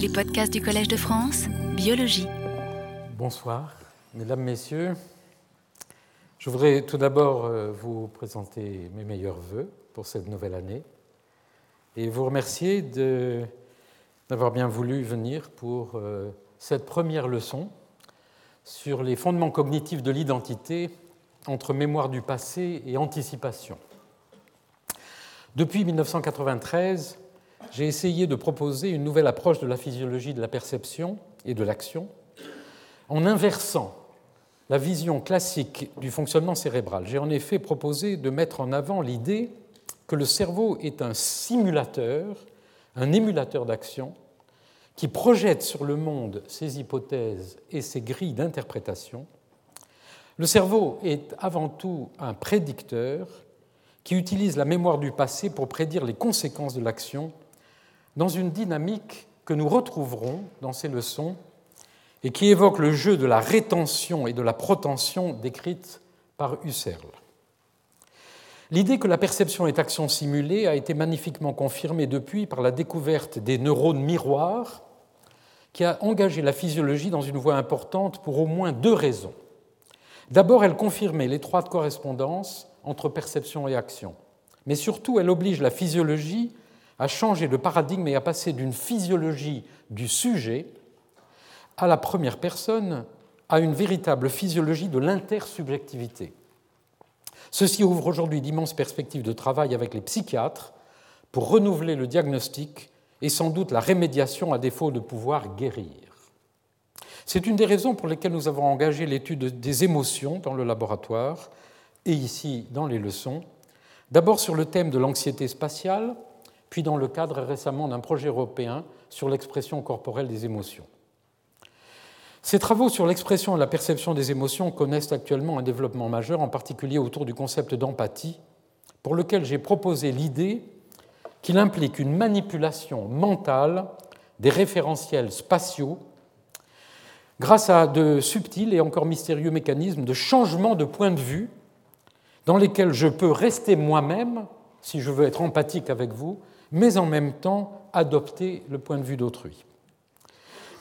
Les podcasts du Collège de France, biologie. Bonsoir, mesdames, messieurs. Je voudrais tout d'abord euh, vous présenter mes meilleurs voeux pour cette nouvelle année et vous remercier d'avoir bien voulu venir pour euh, cette première leçon sur les fondements cognitifs de l'identité entre mémoire du passé et anticipation. Depuis 1993, j'ai essayé de proposer une nouvelle approche de la physiologie de la perception et de l'action en inversant la vision classique du fonctionnement cérébral. J'ai en effet proposé de mettre en avant l'idée que le cerveau est un simulateur, un émulateur d'action, qui projette sur le monde ses hypothèses et ses grilles d'interprétation. Le cerveau est avant tout un prédicteur qui utilise la mémoire du passé pour prédire les conséquences de l'action dans une dynamique que nous retrouverons dans ces leçons et qui évoque le jeu de la rétention et de la protention décrite par Husserl. L'idée que la perception est action simulée a été magnifiquement confirmée depuis par la découverte des neurones miroirs qui a engagé la physiologie dans une voie importante pour au moins deux raisons. D'abord, elle confirmait l'étroite correspondance entre perception et action, mais surtout, elle oblige la physiologie à changer de paradigme et à passer d'une physiologie du sujet à la première personne à une véritable physiologie de l'intersubjectivité. Ceci ouvre aujourd'hui d'immenses perspectives de travail avec les psychiatres pour renouveler le diagnostic et sans doute la rémédiation à défaut de pouvoir guérir. C'est une des raisons pour lesquelles nous avons engagé l'étude des émotions dans le laboratoire et ici dans les leçons, d'abord sur le thème de l'anxiété spatiale, puis dans le cadre récemment d'un projet européen sur l'expression corporelle des émotions. Ces travaux sur l'expression et la perception des émotions connaissent actuellement un développement majeur, en particulier autour du concept d'empathie, pour lequel j'ai proposé l'idée qu'il implique une manipulation mentale des référentiels spatiaux grâce à de subtils et encore mystérieux mécanismes de changement de point de vue dans lesquels je peux rester moi-même, si je veux être empathique avec vous, mais en même temps adopter le point de vue d'autrui.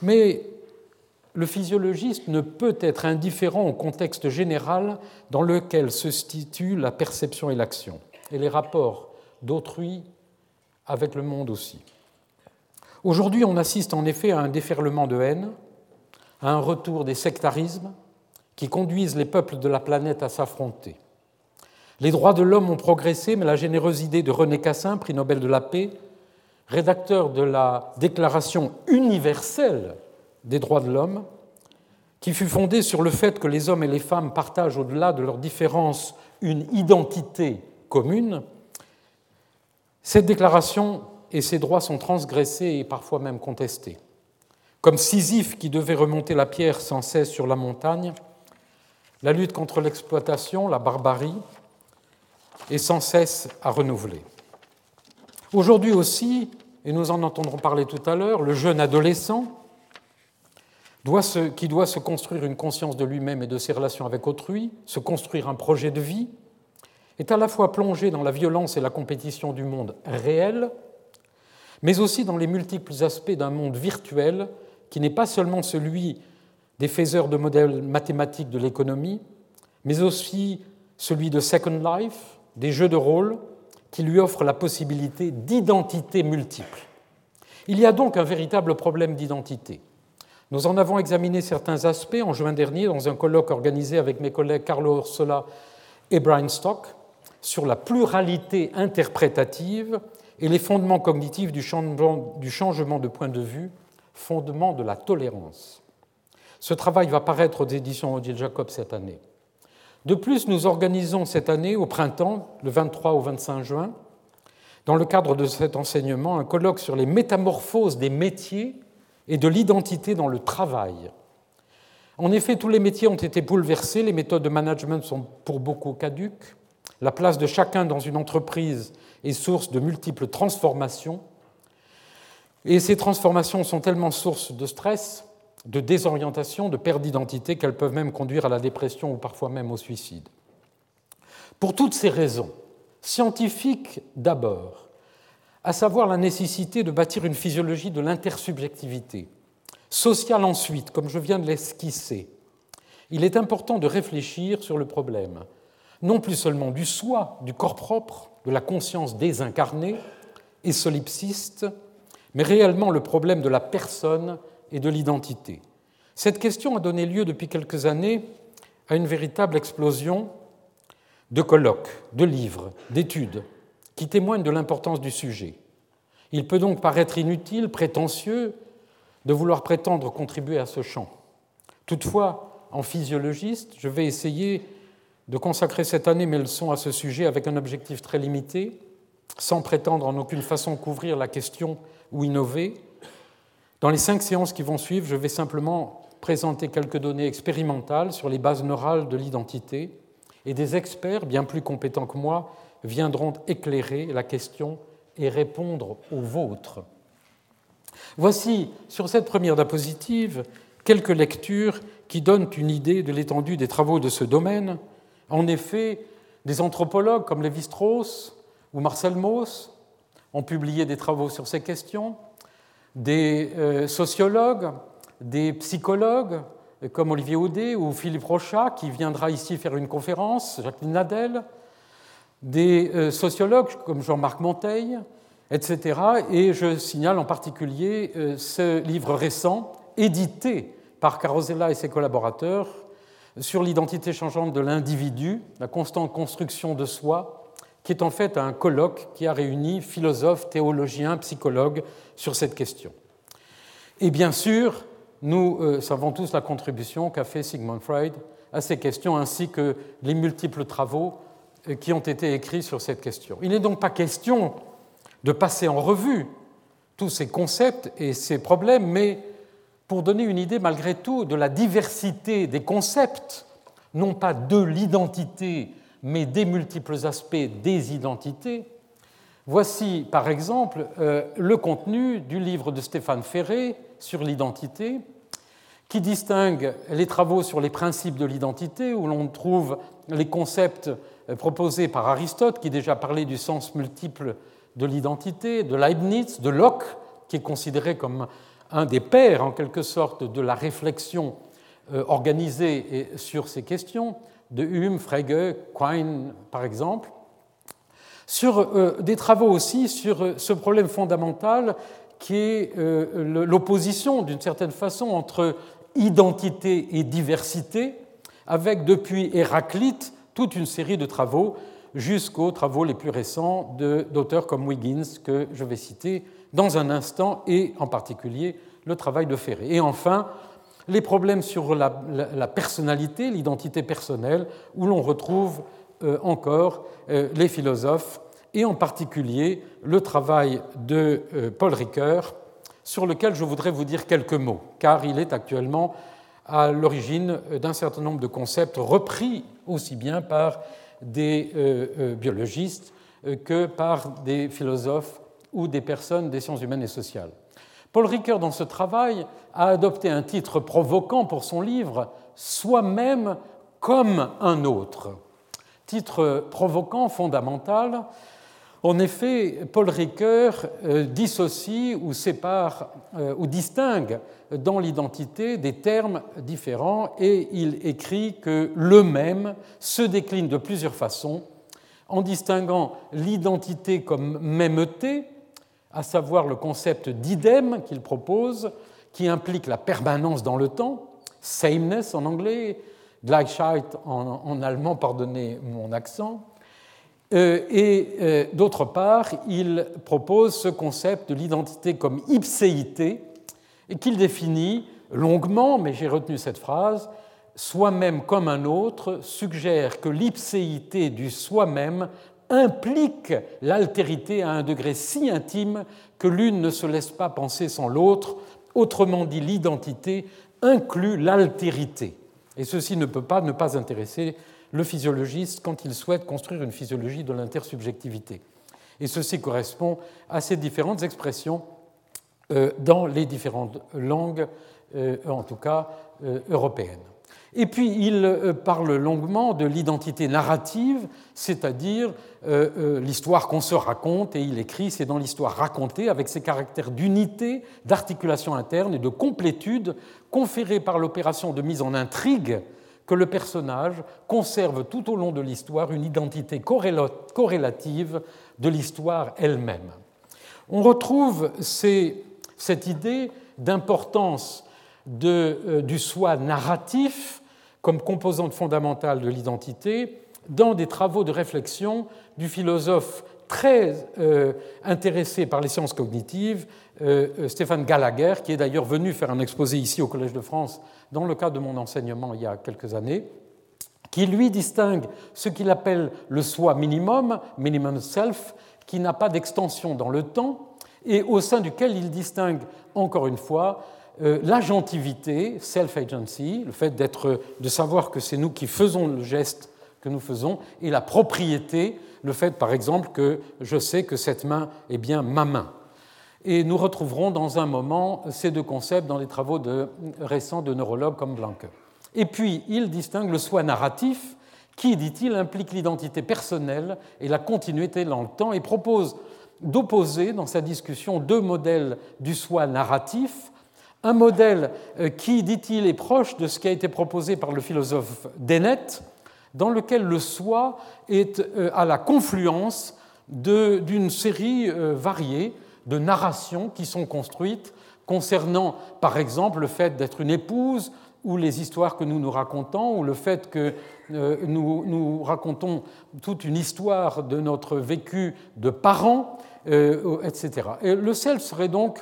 Mais le physiologiste ne peut être indifférent au contexte général dans lequel se situent la perception et l'action, et les rapports d'autrui avec le monde aussi. Aujourd'hui, on assiste en effet à un déferlement de haine, à un retour des sectarismes qui conduisent les peuples de la planète à s'affronter. Les droits de l'homme ont progressé, mais la généreuse idée de René Cassin, prix Nobel de la paix, rédacteur de la Déclaration universelle des droits de l'homme, qui fut fondée sur le fait que les hommes et les femmes partagent au-delà de leurs différences une identité commune, cette déclaration et ses droits sont transgressés et parfois même contestés. Comme Sisyphe qui devait remonter la pierre sans cesse sur la montagne, la lutte contre l'exploitation, la barbarie, et sans cesse à renouveler. Aujourd'hui aussi, et nous en entendrons parler tout à l'heure, le jeune adolescent, qui doit se construire une conscience de lui-même et de ses relations avec autrui, se construire un projet de vie, est à la fois plongé dans la violence et la compétition du monde réel, mais aussi dans les multiples aspects d'un monde virtuel qui n'est pas seulement celui des faiseurs de modèles mathématiques de l'économie, mais aussi celui de Second Life, des jeux de rôle qui lui offrent la possibilité d'identité multiple. Il y a donc un véritable problème d'identité. Nous en avons examiné certains aspects en juin dernier dans un colloque organisé avec mes collègues Carlo Orsola et Brian Stock sur la pluralité interprétative et les fondements cognitifs du changement de point de vue, fondement de la tolérance. Ce travail va paraître aux éditions Odile Jacob cette année. De plus, nous organisons cette année, au printemps, le 23 au 25 juin, dans le cadre de cet enseignement, un colloque sur les métamorphoses des métiers et de l'identité dans le travail. En effet, tous les métiers ont été bouleversés, les méthodes de management sont pour beaucoup caduques, la place de chacun dans une entreprise est source de multiples transformations, et ces transformations sont tellement source de stress de désorientation, de perte d'identité qu'elles peuvent même conduire à la dépression ou parfois même au suicide. Pour toutes ces raisons, scientifiques d'abord, à savoir la nécessité de bâtir une physiologie de l'intersubjectivité. Sociale ensuite, comme je viens de l'esquisser, il est important de réfléchir sur le problème, non plus seulement du soi, du corps propre, de la conscience désincarnée et solipsiste, mais réellement le problème de la personne et de l'identité. Cette question a donné lieu depuis quelques années à une véritable explosion de colloques, de livres, d'études qui témoignent de l'importance du sujet. Il peut donc paraître inutile, prétentieux, de vouloir prétendre contribuer à ce champ. Toutefois, en physiologiste, je vais essayer de consacrer cette année mes leçons à ce sujet avec un objectif très limité, sans prétendre en aucune façon couvrir la question ou innover. Dans les cinq séances qui vont suivre, je vais simplement présenter quelques données expérimentales sur les bases neurales de l'identité, et des experts bien plus compétents que moi viendront éclairer la question et répondre aux vôtres. Voici, sur cette première diapositive, quelques lectures qui donnent une idée de l'étendue des travaux de ce domaine. En effet, des anthropologues comme Lévi-Strauss ou Marcel Mauss ont publié des travaux sur ces questions, des euh, sociologues, des psychologues comme Olivier Audet ou Philippe Rochat, qui viendra ici faire une conférence, Jacqueline Nadel, des euh, sociologues comme Jean-Marc Monteil, etc. Et je signale en particulier euh, ce livre récent, édité par Carosella et ses collaborateurs, sur l'identité changeante de l'individu, la constante construction de soi, qui est en fait un colloque qui a réuni philosophes, théologiens, psychologues sur cette question. Et bien sûr, nous euh, savons tous la contribution qu'a fait Sigmund Freud à ces questions, ainsi que les multiples travaux euh, qui ont été écrits sur cette question. Il n'est donc pas question de passer en revue tous ces concepts et ces problèmes, mais pour donner une idée malgré tout de la diversité des concepts, non pas de l'identité, mais des multiples aspects des identités, voici par exemple euh, le contenu du livre de Stéphane Ferré sur l'identité, qui distingue les travaux sur les principes de l'identité, où l'on trouve les concepts euh, proposés par Aristote, qui déjà parlait du sens multiple de l'identité, de Leibniz, de Locke, qui est considéré comme un des pères, en quelque sorte, de la réflexion euh, organisée sur ces questions, de Hume, Frege, Quine, par exemple, sur euh, des travaux aussi sur ce problème fondamental qui est l'opposition, d'une certaine façon, entre identité et diversité, avec depuis Héraclite toute une série de travaux jusqu'aux travaux les plus récents d'auteurs comme Wiggins, que je vais citer dans un instant, et en particulier le travail de Ferré. Et enfin, les problèmes sur la, personnalité, l'identité personnelle, où l'on retrouve euh, encore euh, les philosophes, et en particulier le travail de euh, Paul Ricoeur, sur lequel je voudrais vous dire quelques mots, car il est actuellement à l'origine d'un certain nombre de concepts repris aussi bien par des biologistes que par des philosophes ou des personnes des sciences humaines et sociales. Paul Ricoeur, dans ce travail, a adopté un titre provoquant pour son livre Soi-même comme un autre. Titre provoquant, fondamental, en effet, Paul Ricoeur euh, dissocie ou sépare euh, ou distingue dans l'identité des termes différents et il écrit que le même se décline de plusieurs façons en distinguant l'identité comme mêmeté, à savoir le concept d'idem qu'il propose, qui implique la permanence dans le temps, sameness en anglais, Gleichheit en, allemand, pardonnez mon accent, euh, et euh, d'autre part, il propose ce concept de l'identité comme ipséité, et qu'il définit longuement, mais j'ai retenu cette phrase, soi-même comme un autre suggère que l'ipséité du soi-même implique l'altérité à un degré si intime que l'une ne se laisse pas penser sans l'autre, autrement dit l'identité inclut l'altérité. Et ceci ne peut pas ne pas intéresser le physiologiste quand il souhaite construire une physiologie de l'intersubjectivité. Et ceci correspond à ces différentes expressions euh, dans les différentes langues, euh, en tout cas euh, européennes. Et puis il euh, parle longuement de l'identité narrative, c'est-à-dire euh, euh, l'histoire qu'on se raconte, et il écrit, c'est dans l'histoire racontée, avec ses caractères d'unité, d'articulation interne et de complétude conférés par l'opération de mise en intrigue que le personnage conserve tout au long de l'histoire une identité corrélative de l'histoire elle-même. On retrouve cette idée d'importance du soi narratif comme composante fondamentale de l'identité dans des travaux de réflexion du philosophe très euh, intéressé par les sciences cognitives, euh, euh, Stéphane Gallagher, qui est d'ailleurs venu faire un exposé ici au Collège de France dans le cadre de mon enseignement il y a quelques années, qui lui distingue ce qu'il appelle le soi minimum, minimum self, qui n'a pas d'extension dans le temps, et au sein duquel il distingue encore une fois euh, l'agentivité, self-agency, le fait d'être, de savoir que c'est nous qui faisons le geste que nous faisons, et la propriété, le fait par exemple que je sais que cette main est bien ma main. Et nous retrouverons dans un moment ces deux concepts dans les travaux de, récents de neurologues comme Blanque. Et puis, il distingue le soi narratif, qui, dit-il, implique l'identité personnelle et la continuité dans le temps, et propose d'opposer dans sa discussion deux modèles du soi narratif, un modèle euh, qui, dit-il, est proche de ce qui a été proposé par le philosophe Dennett, dans lequel le soi est euh, à la confluence d'une série euh, variée de narrations qui sont construites concernant, par exemple, le fait d'être une épouse, ou les histoires que nous nous racontons, ou le fait que nous, nous, racontons toute une histoire de notre vécu de parents, etc. Et le self serait donc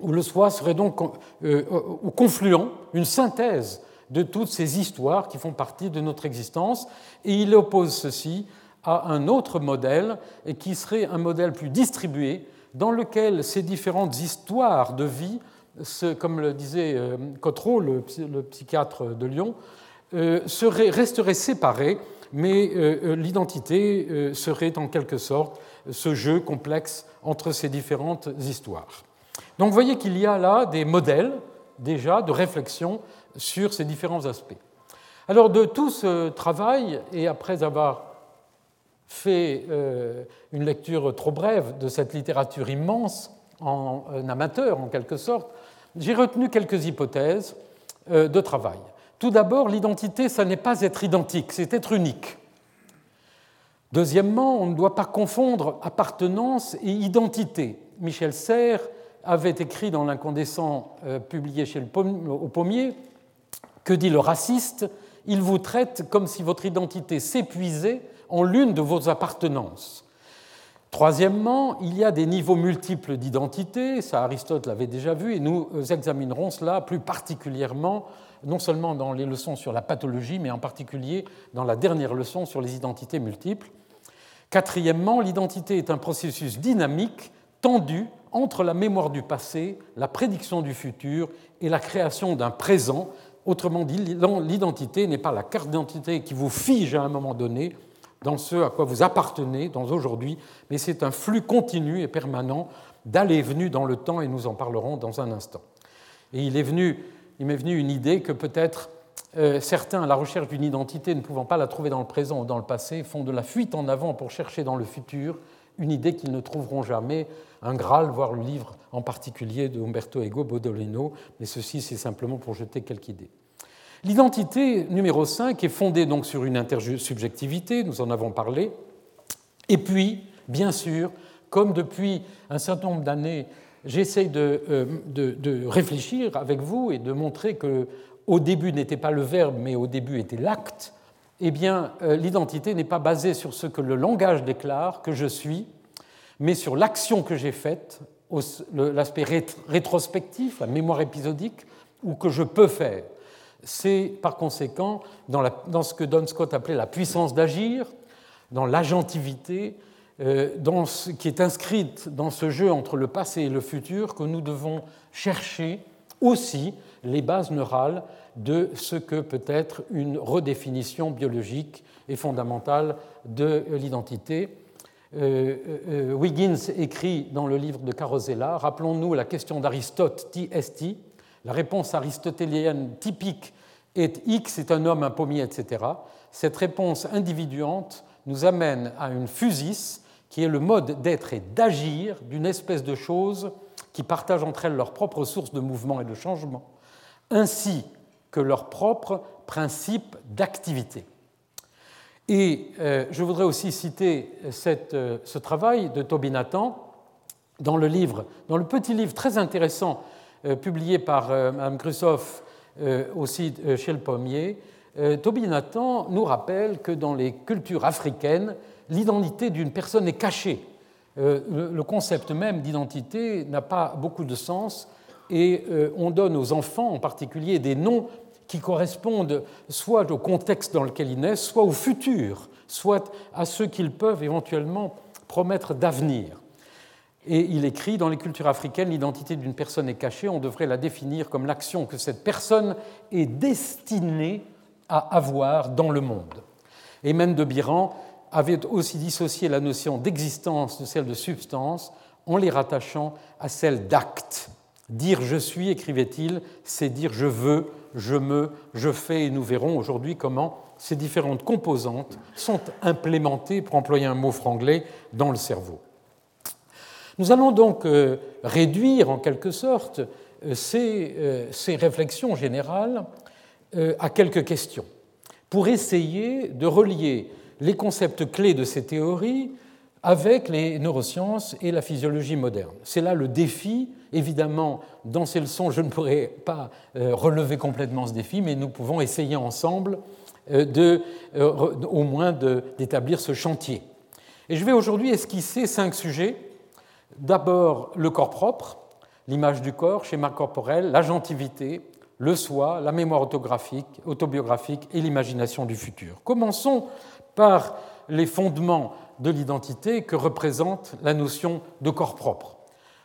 où le soi serait donc euh, au confluent, une synthèse de toutes ces histoires qui font partie de notre existence, et il oppose ceci à un autre modèle, qui serait un modèle plus distribué, dans lequel ces différentes histoires de vie, comme le disait euh, Cotreau, le, psychiatre de Lyon, euh, resteraient séparées, mais l'identité serait en quelque sorte ce jeu complexe entre ces différentes histoires. Donc vous voyez qu'il y a là des modèles déjà de réflexion sur ces différents aspects. Alors de tout ce travail, et après avoir fait euh, une lecture trop brève de cette littérature immense, en amateur en quelque sorte, j'ai retenu quelques hypothèses euh, de travail. Tout d'abord, l'identité, ça n'est pas être identique, c'est être unique. Deuxièmement, on ne doit pas confondre appartenance et identité. Michel Serres avait écrit dans l'incandescent euh, publié chez le au Pommier que dit le raciste Il vous traite comme si votre identité s'épuisait en l'une de vos appartenances. Troisièmement, il y a des niveaux multiples d'identité, ça Aristote l'avait déjà vu, et nous examinerons cela plus particulièrement, non seulement dans les leçons sur la pathologie, mais en particulier dans la dernière leçon sur les identités multiples. Quatrièmement, l'identité est un processus dynamique, tendu, entre la mémoire du passé, la prédiction du futur et la création d'un présent. Autrement dit, l'identité n'est pas la carte d'identité qui vous fige à un moment donné dans ce à quoi vous appartenez dans aujourd'hui, mais c'est un flux continu et permanent d'aller et venu dans le temps, et nous en parlerons dans un instant. Et il m'est venu une idée que peut-être euh, certains, à la recherche d'une identité, ne pouvant pas la trouver dans le présent ou dans le passé, font de la fuite en avant pour chercher dans le futur une idée qu'ils ne trouveront jamais, un Graal, voire le livre en particulier de Umberto Ego Bodolino, mais ceci c'est simplement pour jeter quelques idées. L'identité numéro 5 est fondée donc sur une intersubjectivité, nous en avons parlé, et puis, bien sûr, comme depuis un certain nombre d'années, j'essaye de, euh, de, de, réfléchir avec vous et de montrer que au début n'était pas le verbe, mais au début était l'acte, eh bien, euh, l'identité n'est pas basée sur ce que le langage déclare, que je suis, mais sur l'action que j'ai faite, l'aspect rétrospectif, la mémoire épisodique, ou que je peux faire. C'est par conséquent dans, ce que Don Scott appelait la puissance d'agir, dans l'agentivité, euh, ce qui est inscrite dans ce jeu entre le passé et le futur, que nous devons chercher aussi les bases neurales de ce que peut être une redéfinition biologique et fondamentale de l'identité. Euh, euh, Wiggins écrit dans le livre de Carosella Rappelons-nous la question d'Aristote, TST. La réponse aristotélienne typique est X est un homme, un pommier, etc., cette réponse individuante nous amène à une fusis qui est le mode d'être et d'agir d'une espèce de choses qui partagent entre elles leurs propres sources de mouvement et de changement, ainsi que leurs propres principes d'activité. Et euh, je voudrais aussi citer euh, ce travail de Toby Nathan dans le petit livre très intéressant euh, publié par Mme Grussoff aussi chez le Pommier. Toby Nathan nous rappelle que dans les cultures africaines, l'identité d'une personne est cachée. Le concept même d'identité n'a pas beaucoup de sens et on donne aux enfants en particulier des noms qui correspondent soit au contexte dans lequel ils naissent, soit au futur, soit à ce qu'ils peuvent éventuellement promettre d'avenir. Et il écrit, dans les cultures africaines, l'identité d'une personne est cachée, on devrait la définir comme l'action que cette personne est destinée à avoir dans le monde. Et même de Biran avait aussi dissocié la notion d'existence de celle de substance en les rattachant à celle d'acte. Dire je suis, écrivait-il, c'est dire je veux, je me, je fais, et nous verrons aujourd'hui comment ces différentes composantes sont implémentées, pour employer un mot franglais, dans le cerveau. Nous allons donc euh, réduire en quelque sorte euh, euh, ces, réflexions générales à quelques questions pour essayer de relier les concepts clés de ces théories avec les neurosciences et la physiologie moderne. C'est là le défi. Évidemment, dans ces leçons, je ne pourrai pas euh, relever complètement ce défi, mais nous pouvons essayer ensemble euh, de, euh, au moins d'établir ce chantier. Et je vais aujourd'hui esquisser cinq sujets. D'abord, le corps propre, l'image du corps, schéma corporel, l'agentivité, le soi, la mémoire autographique, autobiographique et l'imagination du futur. Commençons par les fondements de l'identité que représente la notion de corps propre.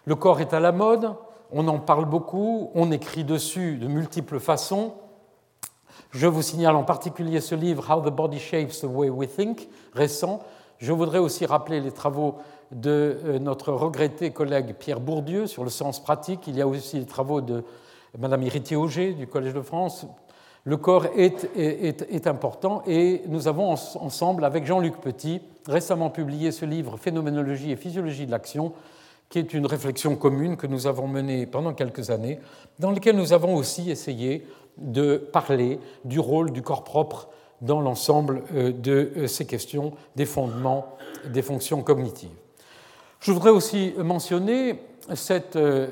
Le corps est à la mode, on en parle beaucoup, on écrit dessus de multiples façons. Je vous signale en particulier ce livre How the Body Shapes the Way We Think, récent. Je voudrais aussi rappeler les travaux de euh, notre regretté collègue Pierre Bourdieu sur le sens pratique. Il y a aussi les travaux de Madame Héritier Auger du Collège de France, le corps est, important et nous avons ensemble, avec Jean-Luc Petit, récemment publié ce livre Phénoménologie et physiologie de l'action, qui est une réflexion commune que nous avons menée pendant quelques années, dans lequel nous avons aussi essayé de parler du rôle du corps propre dans l'ensemble euh, de euh, ces questions des fondements des fonctions cognitives. Je voudrais aussi mentionner cette, euh,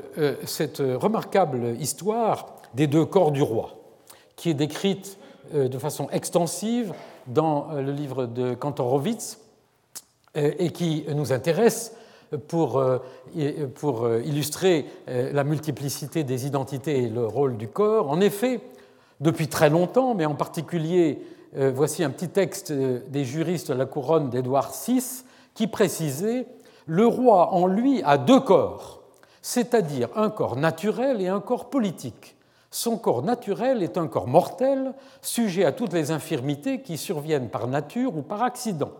remarquable histoire des deux corps du roi qui est décrite de façon extensive dans le livre de Kantorowicz et qui nous intéresse pour, pour illustrer la multiplicité des identités et le rôle du corps. En effet, depuis très longtemps, mais en particulier, voici un petit texte des juristes de la couronne d'Édouard VI qui précisait Le roi en lui a deux corps, c'est-à-dire un corps naturel et un corps politique. Son corps naturel est un corps mortel, sujet à toutes les infirmités qui surviennent par nature ou par accident.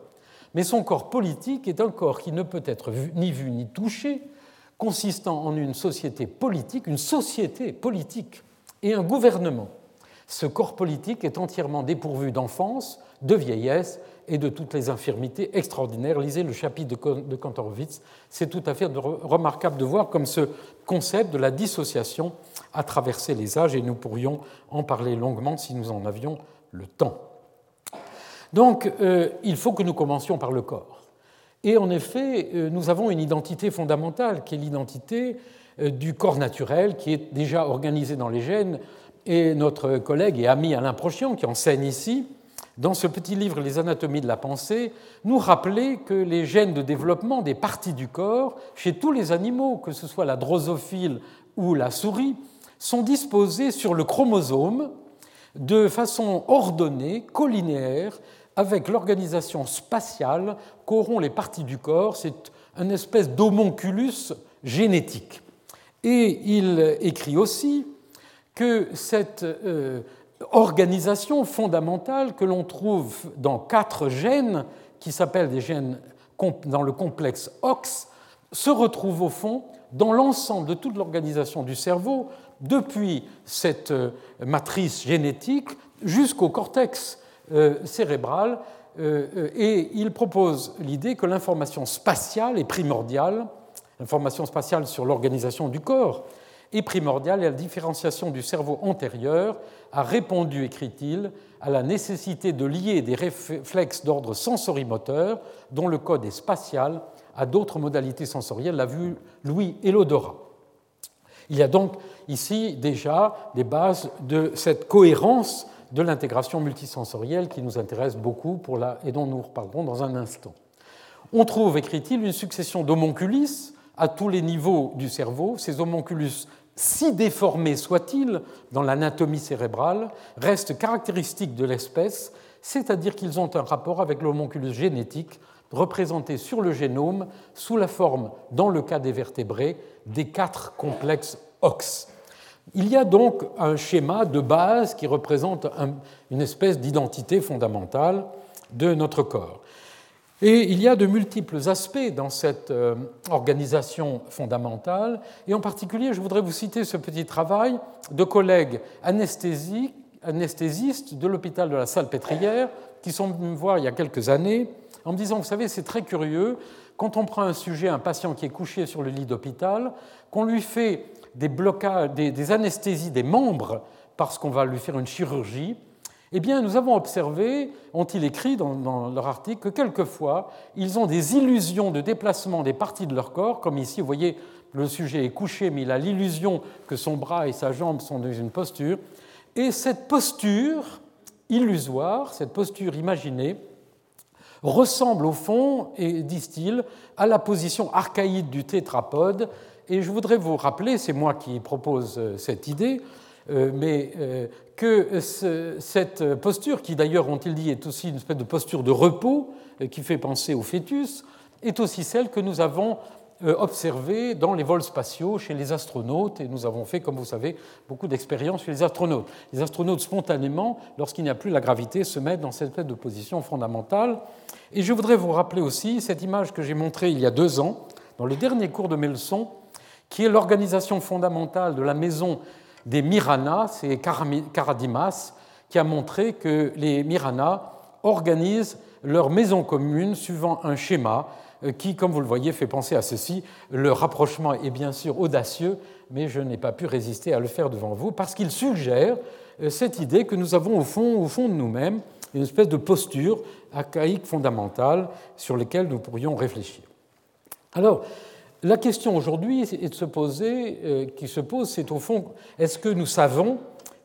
Mais son corps politique est un corps qui ne peut être ni vu ni touché, consistant en une société politique, une société politique et un gouvernement. Ce corps politique est entièrement dépourvu d'enfance, de vieillesse et de toutes les infirmités extraordinaires. Lisez le chapitre de Kantorowicz. C'est tout à fait remarquable de voir comme ce concept de la dissociation a traversé les âges et nous pourrions en parler longuement si nous en avions le temps. Donc, euh, il faut que nous commencions par le corps. Et en effet, euh, nous avons une identité fondamentale qui est l'identité euh, du corps naturel qui est déjà organisé dans les gènes. Et notre collègue et ami Alain Prochian, qui enseigne ici, dans ce petit livre Les anatomies de la pensée, nous rappelait que les gènes de développement des parties du corps, chez tous les animaux, que ce soit la drosophile ou la souris, sont disposés sur le chromosome de façon ordonnée, collinéaire, avec l'organisation spatiale qu'auront les parties du corps. C'est une espèce d'homonculus génétique. Et il écrit aussi que cette euh, organisation fondamentale que l'on trouve dans quatre gènes, qui s'appellent des gènes dans le complexe OX, se retrouve au fond dans l'ensemble de toute l'organisation du cerveau, depuis cette matrice génétique jusqu'au cortex cérébral et il propose l'idée que l'information spatiale est primordiale, l'information spatiale sur l'organisation du corps est primordiale et la différenciation du cerveau antérieur a répondu, écrit-il, à la nécessité de lier des réflexes d'ordre sensorimoteur, dont le code est spatial, à d'autres modalités sensorielles, la vue, l'ouïe et l'odorat. Il y a donc ici déjà des bases de cette cohérence de l'intégration multisensorielle qui nous intéresse beaucoup pour et dont nous reparlerons dans un instant. On trouve, écrit-il, une succession d'homonculus à tous les niveaux du cerveau. Ces homonculus si déformés soient-ils dans l'anatomie cérébrale, restent caractéristiques de l'espèce, c'est-à-dire qu'ils ont un rapport avec l'homonculus génétique représenté sur le génome sous la forme, dans le cas des vertébrés, des quatre complexes OX. Il y a donc un schéma de base qui représente une espèce d'identité fondamentale de notre corps. Et il y a de multiples aspects dans cette euh, organisation fondamentale, et en particulier, je voudrais vous citer ce petit travail de collègues anesthésistes de l'hôpital de la Salpêtrière qui sont venus me voir il y a quelques années en me disant, vous savez, c'est très curieux, quand on prend un sujet, un patient qui est couché sur le lit d'hôpital, qu'on lui fait des blocages, des anesthésies des membres parce qu'on va lui faire une chirurgie, eh bien, nous avons observé, ont-ils écrit dans, leur article, que quelquefois, ils ont des illusions de déplacement des parties de leur corps, comme ici, vous voyez, le sujet est couché, mais il a l'illusion que son bras et sa jambe sont dans une posture. Et cette posture illusoire, cette posture imaginée, ressemble au fond, et disent-ils, à la position archaïque du tétrapode. Et je voudrais vous rappeler, c'est moi qui propose euh, cette idée, euh, mais euh, que cette posture, qui d'ailleurs, ont-ils dit, est aussi une espèce de posture de repos qui fait penser au fœtus, est aussi celle que nous avons observée dans les vols spatiaux chez les astronautes, et nous avons fait, comme vous savez, beaucoup d'expériences chez les astronautes. Les astronautes, spontanément, lorsqu'il n'y a plus la gravité, se mettent dans cette espèce de position fondamentale. Et je voudrais vous rappeler aussi cette image que j'ai montrée il y a deux ans, dans le dernier cours de mes leçons, qui est l'organisation fondamentale de la maison des Mirana, c'est Karadimas, qui a montré que les Mirana organisent leur maison commune suivant un schéma euh, qui, comme vous le voyez, fait penser à ceci. Le rapprochement est bien sûr audacieux, mais je n'ai pas pu résister à le faire devant vous parce qu'il suggère euh, cette idée que nous avons au fond, au fond de nous-mêmes une espèce de posture archaïque fondamentale sur laquelle nous pourrions réfléchir. Alors, la question aujourd'hui de se poser, euh, qui se pose, c'est au fond, est-ce que nous savons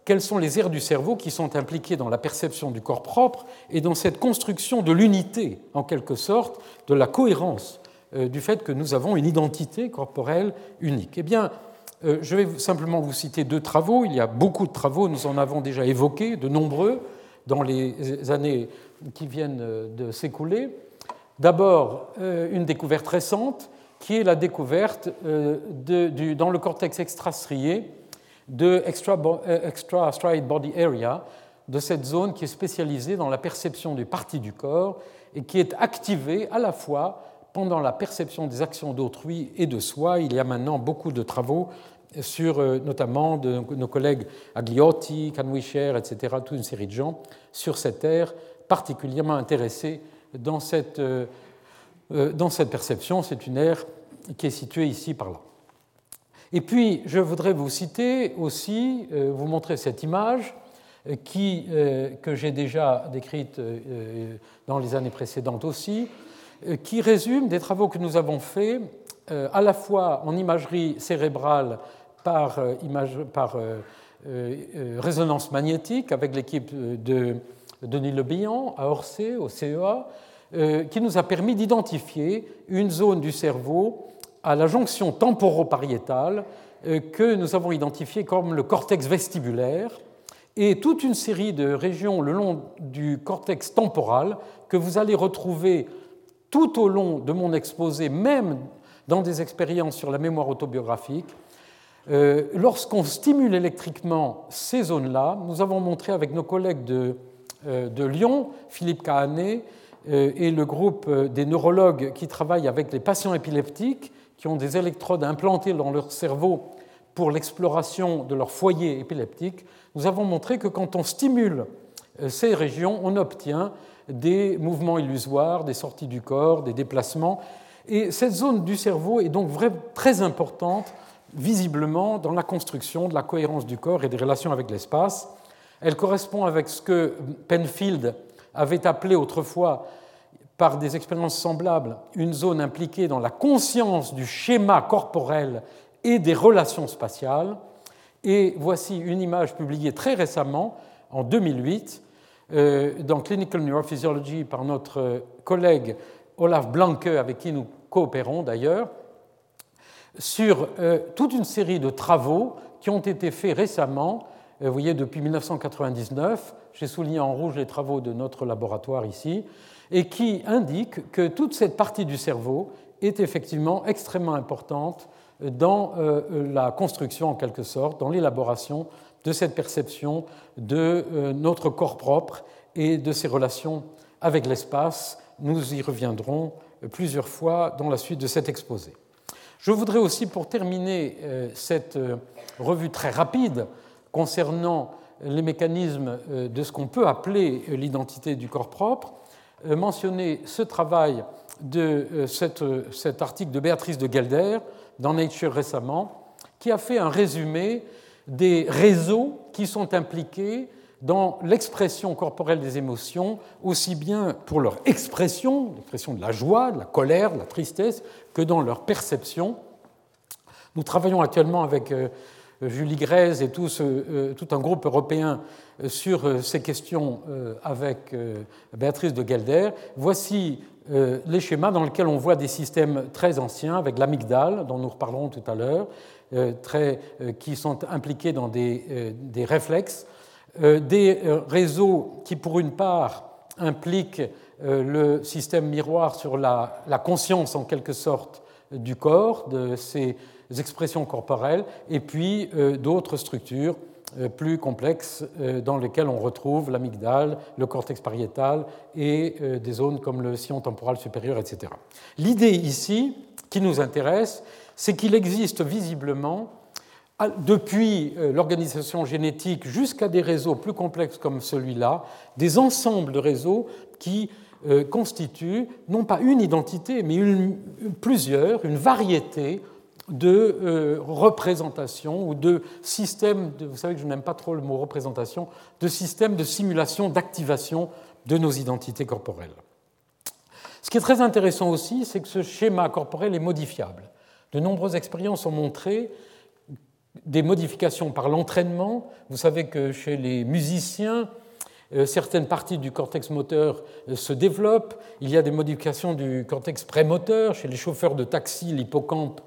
quelles sont les aires du cerveau qui sont impliquées dans la perception du corps propre et dans cette construction de l'unité, en quelque sorte, de la cohérence euh, du fait que nous avons une identité corporelle unique? Eh bien, euh, je vais simplement vous citer deux travaux. Il y a beaucoup de travaux, nous en avons déjà évoqué, de nombreux, dans les années qui viennent de s'écouler. D'abord, une découverte récente qui est la découverte euh, dans le cortex extrastrié de extra, euh, extra body area, de cette zone qui est spécialisée dans la perception des parties du corps et qui est activée à la fois pendant la perception des actions d'autrui et de soi. Il y a maintenant beaucoup de travaux sur, euh, notamment de nos collègues Agliotti, Canwisher, etc., toute une série de gens, sur cette aire particulièrement intéressés dans cette dans cette perception, c'est une aire qui est située ici par là. Et puis, je voudrais vous citer aussi, euh, vous montrer cette image euh, que j'ai déjà décrite dans les années précédentes aussi, qui résume des travaux que nous avons faits à la fois en imagerie cérébrale par, image, par résonance magnétique avec l'équipe de Denis Le Bihan à Orsay, au CEA, euh, qui nous a permis d'identifier une zone du cerveau à la jonction temporopariétale euh, que nous avons identifiée comme le cortex vestibulaire et toute une série de régions le long du cortex temporal que vous allez retrouver tout au long de mon exposé, même dans des expériences sur la mémoire autobiographique. Euh, lorsqu'on stimule électriquement ces zones-là, nous avons montré avec nos collègues de, Lyon, Philippe Cahanet, euh, et le groupe euh, des neurologues qui travaillent avec les patients épileptiques, qui ont des électrodes implantées dans leur cerveau pour l'exploration de leur foyer épileptique, nous avons montré que quand on stimule euh, ces régions, on obtient des mouvements illusoires, des sorties du corps, des déplacements. Et cette zone du cerveau est donc très importante, visiblement, dans la construction de la cohérence du corps et des relations avec l'espace. Elle correspond avec ce que Penfield avait appelé autrefois, par des expériences semblables, une zone impliquée dans la conscience du schéma corporel et des relations spatiales. Et voici une image publiée très récemment, en 2008, euh, dans Clinical Neurophysiology par notre collègue Olaf Blanke, avec qui nous coopérons d'ailleurs, sur euh, toute une série de travaux qui ont été faits récemment, vous voyez, depuis 1999, j'ai souligné en rouge les travaux de notre laboratoire ici, et qui indiquent que toute cette partie du cerveau est effectivement extrêmement importante dans la construction, en quelque sorte, dans l'élaboration de cette perception de euh, notre corps propre et de ses relations avec l'espace. Nous y reviendrons plusieurs fois dans la suite de cet exposé. Je voudrais aussi, pour terminer euh, cette euh, revue très rapide concernant les mécanismes de ce qu'on peut appeler l'identité du corps propre, mentionner ce travail de cet article de Béatrice de Gelder dans Nature récemment, qui a fait un résumé des réseaux qui sont impliqués dans l'expression corporelle des émotions, aussi bien pour leur expression, l'expression de la joie, de la colère, de la tristesse, que dans leur perception. Nous travaillons actuellement avec euh, Julie Grèze et tout, euh, un groupe européen euh, sur ces questions avec Béatrice de Gelder. Voici les schémas dans lesquels on voit des systèmes très anciens, avec l'amygdale, dont nous reparlerons tout à l'heure, euh, euh, qui sont impliqués dans des, euh, réflexes, des réseaux qui, pour une part, impliquent le système miroir sur la, la, conscience, en quelque sorte, du corps, de ces expressions corporelles, et puis d'autres structures plus complexes dans lesquelles on retrouve l'amygdale, le cortex pariétal et des zones comme le sillon temporal supérieur, etc. L'idée ici, qui nous intéresse, c'est qu'il existe visiblement, depuis euh, l'organisation génétique jusqu'à des réseaux plus complexes comme celui-là, des ensembles de réseaux qui euh, constituent non pas une identité, mais plusieurs, une variété de euh, représentations ou de systèmes, vous savez que je n'aime pas trop le mot représentation, de systèmes de simulation, d'activation de nos identités corporelles. Ce qui est très intéressant aussi, c'est que ce schéma corporel est modifiable. De nombreuses expériences ont montré des modifications par l'entraînement. Vous savez que chez les musiciens, euh, certaines parties du cortex moteur euh, se développent. Il y a des modifications du cortex prémoteur. Chez les chauffeurs de taxi, l'hippocampe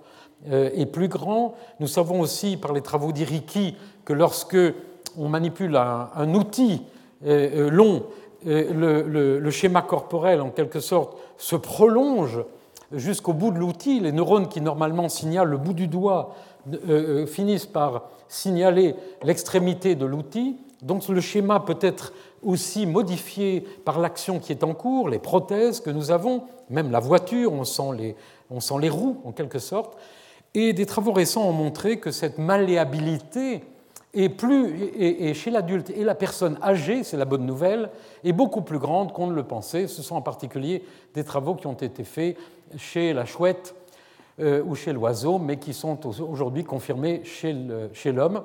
est plus grand. Nous savons aussi par les travaux d'Iriki que lorsque on manipule un, outil long, le, schéma corporel, en quelque sorte, se prolonge jusqu'au bout de l'outil. Les neurones qui normalement signalent le bout du doigt euh, euh, finissent par signaler l'extrémité de l'outil. Donc le schéma peut être aussi modifié par l'action qui est en cours, les prothèses que nous avons, même la voiture, on sent les roues en quelque sorte. Et des travaux récents ont montré que cette malléabilité est plus, chez l'adulte et la personne âgée, c'est la bonne nouvelle, est beaucoup plus grande qu'on ne le pensait. Ce sont en particulier des travaux qui ont été faits chez la chouette euh, ou chez l'oiseau, mais qui sont aujourd'hui confirmés chez l'homme.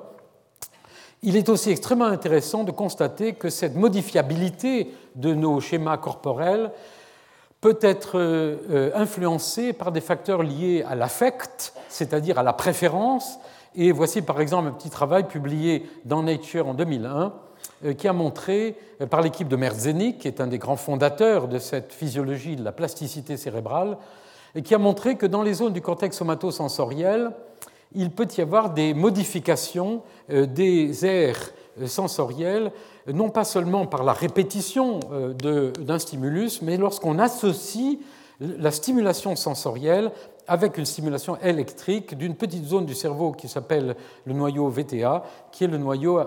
Il est aussi extrêmement intéressant de constater que cette modifiabilité de nos schémas corporels peut être euh, influencée par des facteurs liés à l'affect, c'est-à-dire à la préférence. Et voici par exemple un petit travail publié dans Nature en 2001 euh, qui a montré par l'équipe de Merzenik, qui est un des grands fondateurs de cette physiologie de la plasticité cérébrale, et qui a montré que dans les zones du cortex somatosensoriel, il peut y avoir des modifications euh, des aires euh, sensorielles, non pas seulement par la répétition euh, d'un stimulus, mais lorsqu'on associe la stimulation sensorielle avec une stimulation électrique d'une petite zone du cerveau qui s'appelle le noyau VTA, qui est le noyau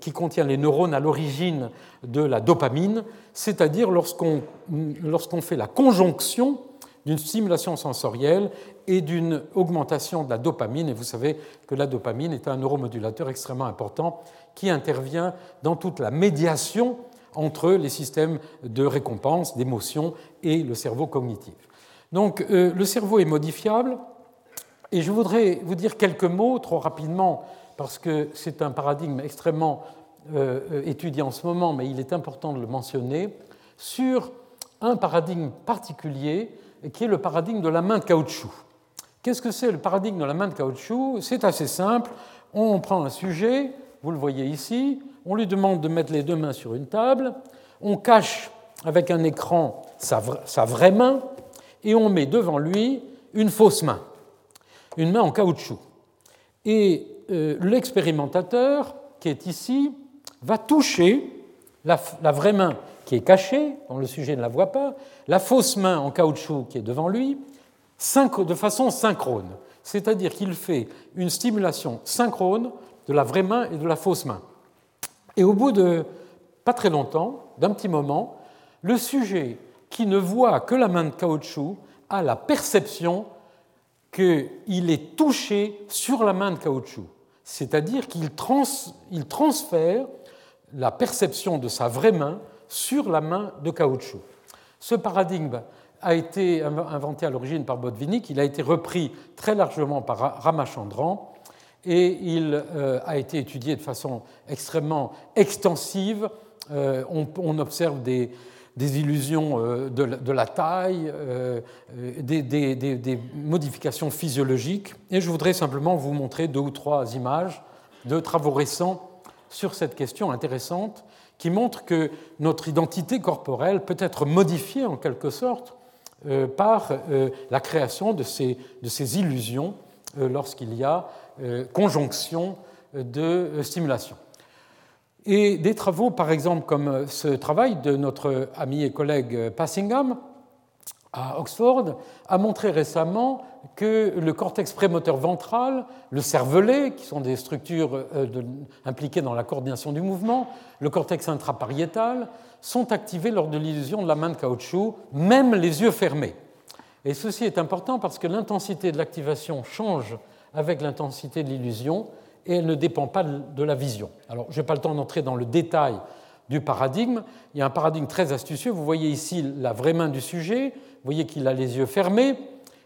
qui contient les neurones à l'origine de la dopamine, c'est-à-dire lorsqu'on fait la conjonction d'une stimulation sensorielle et d'une augmentation de la dopamine. Et vous savez que la dopamine est un neuromodulateur extrêmement important qui intervient dans toute la médiation entre les systèmes de récompense, d'émotion et le cerveau cognitif. Donc euh, le cerveau est modifiable et je voudrais vous dire quelques mots trop rapidement parce que c'est un paradigme extrêmement euh, étudié en ce moment, mais il est important de le mentionner, sur un paradigme particulier qui est le paradigme de la main caoutchouc. Qu'est-ce que c'est le paradigme de la main de caoutchouc? C'est assez simple. On prend un sujet, vous le voyez ici, on lui demande de mettre les deux mains sur une table, on cache avec un écran sa, vraie main et on met devant lui une fausse main, une main en caoutchouc. Et euh, l'expérimentateur, qui est ici, va toucher la, vraie main qui est cachée, dont le sujet ne la voit pas, la fausse main en caoutchouc qui est devant lui, de façon synchrone. C'est-à-dire qu'il fait une stimulation synchrone de la vraie main et de la fausse main. Et au bout de pas très longtemps, d'un petit moment, le sujet qui ne voit que la main de caoutchouc a la perception qu'il est touché sur la main de caoutchouc. C'est-à-dire qu'il transfère la perception de sa vraie main sur la main de caoutchouc. Ce paradigme a été inventé à l'origine par Botvinnik, il a été repris très largement par Ramachandran et il euh, a été étudié de façon extrêmement extensive. Euh, on, observe des, illusions euh, de, la taille, des, des, modifications physiologiques. Et je voudrais simplement vous montrer deux ou trois images de travaux récents sur cette question intéressante qui montrent que notre identité corporelle peut être modifiée en quelque sorte par la création de ces, illusions lorsqu'il y a euh, conjonction de stimulation. Et des travaux, par exemple, comme ce travail de notre ami et collègue Passingham à Oxford, a montré récemment que le cortex prémoteur ventral, le cervelet, qui sont des structures euh, impliquées dans la coordination du mouvement, le cortex intrapariétal, sont activés lors de l'illusion de la main de caoutchouc, même les yeux fermés. Et ceci est important parce que l'intensité de l'activation change avec l'intensité de l'illusion et elle ne dépend pas de la vision. Alors, je n'ai pas le temps d'entrer dans le détail du paradigme. Il y a un paradigme très astucieux. Vous voyez ici la vraie main du sujet. Vous voyez qu'il a les yeux fermés.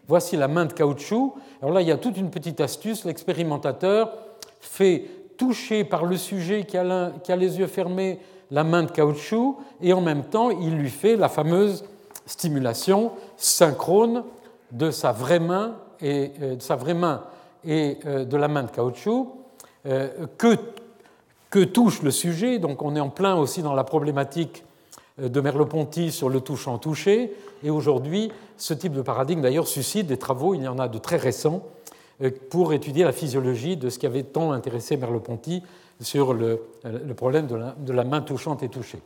Voici la main de caoutchouc. Alors là, il y a toute une petite astuce. L'expérimentateur fait toucher par le sujet qui a, les yeux fermés la main de caoutchouc et en même temps, il lui fait la fameuse stimulation synchrone de sa vraie main et euh, de sa vraie main et euh, de la main de caoutchouc euh, que, que touche le sujet. Donc on est en plein aussi dans la problématique de Merleau-Ponty sur le touchant-touché. Et aujourd'hui, ce type de paradigme, d'ailleurs, suscite des travaux, il y en a de très récents, pour étudier la physiologie de ce qui avait tant intéressé Merleau-Ponty sur le, le problème de la, main touchante et touchée.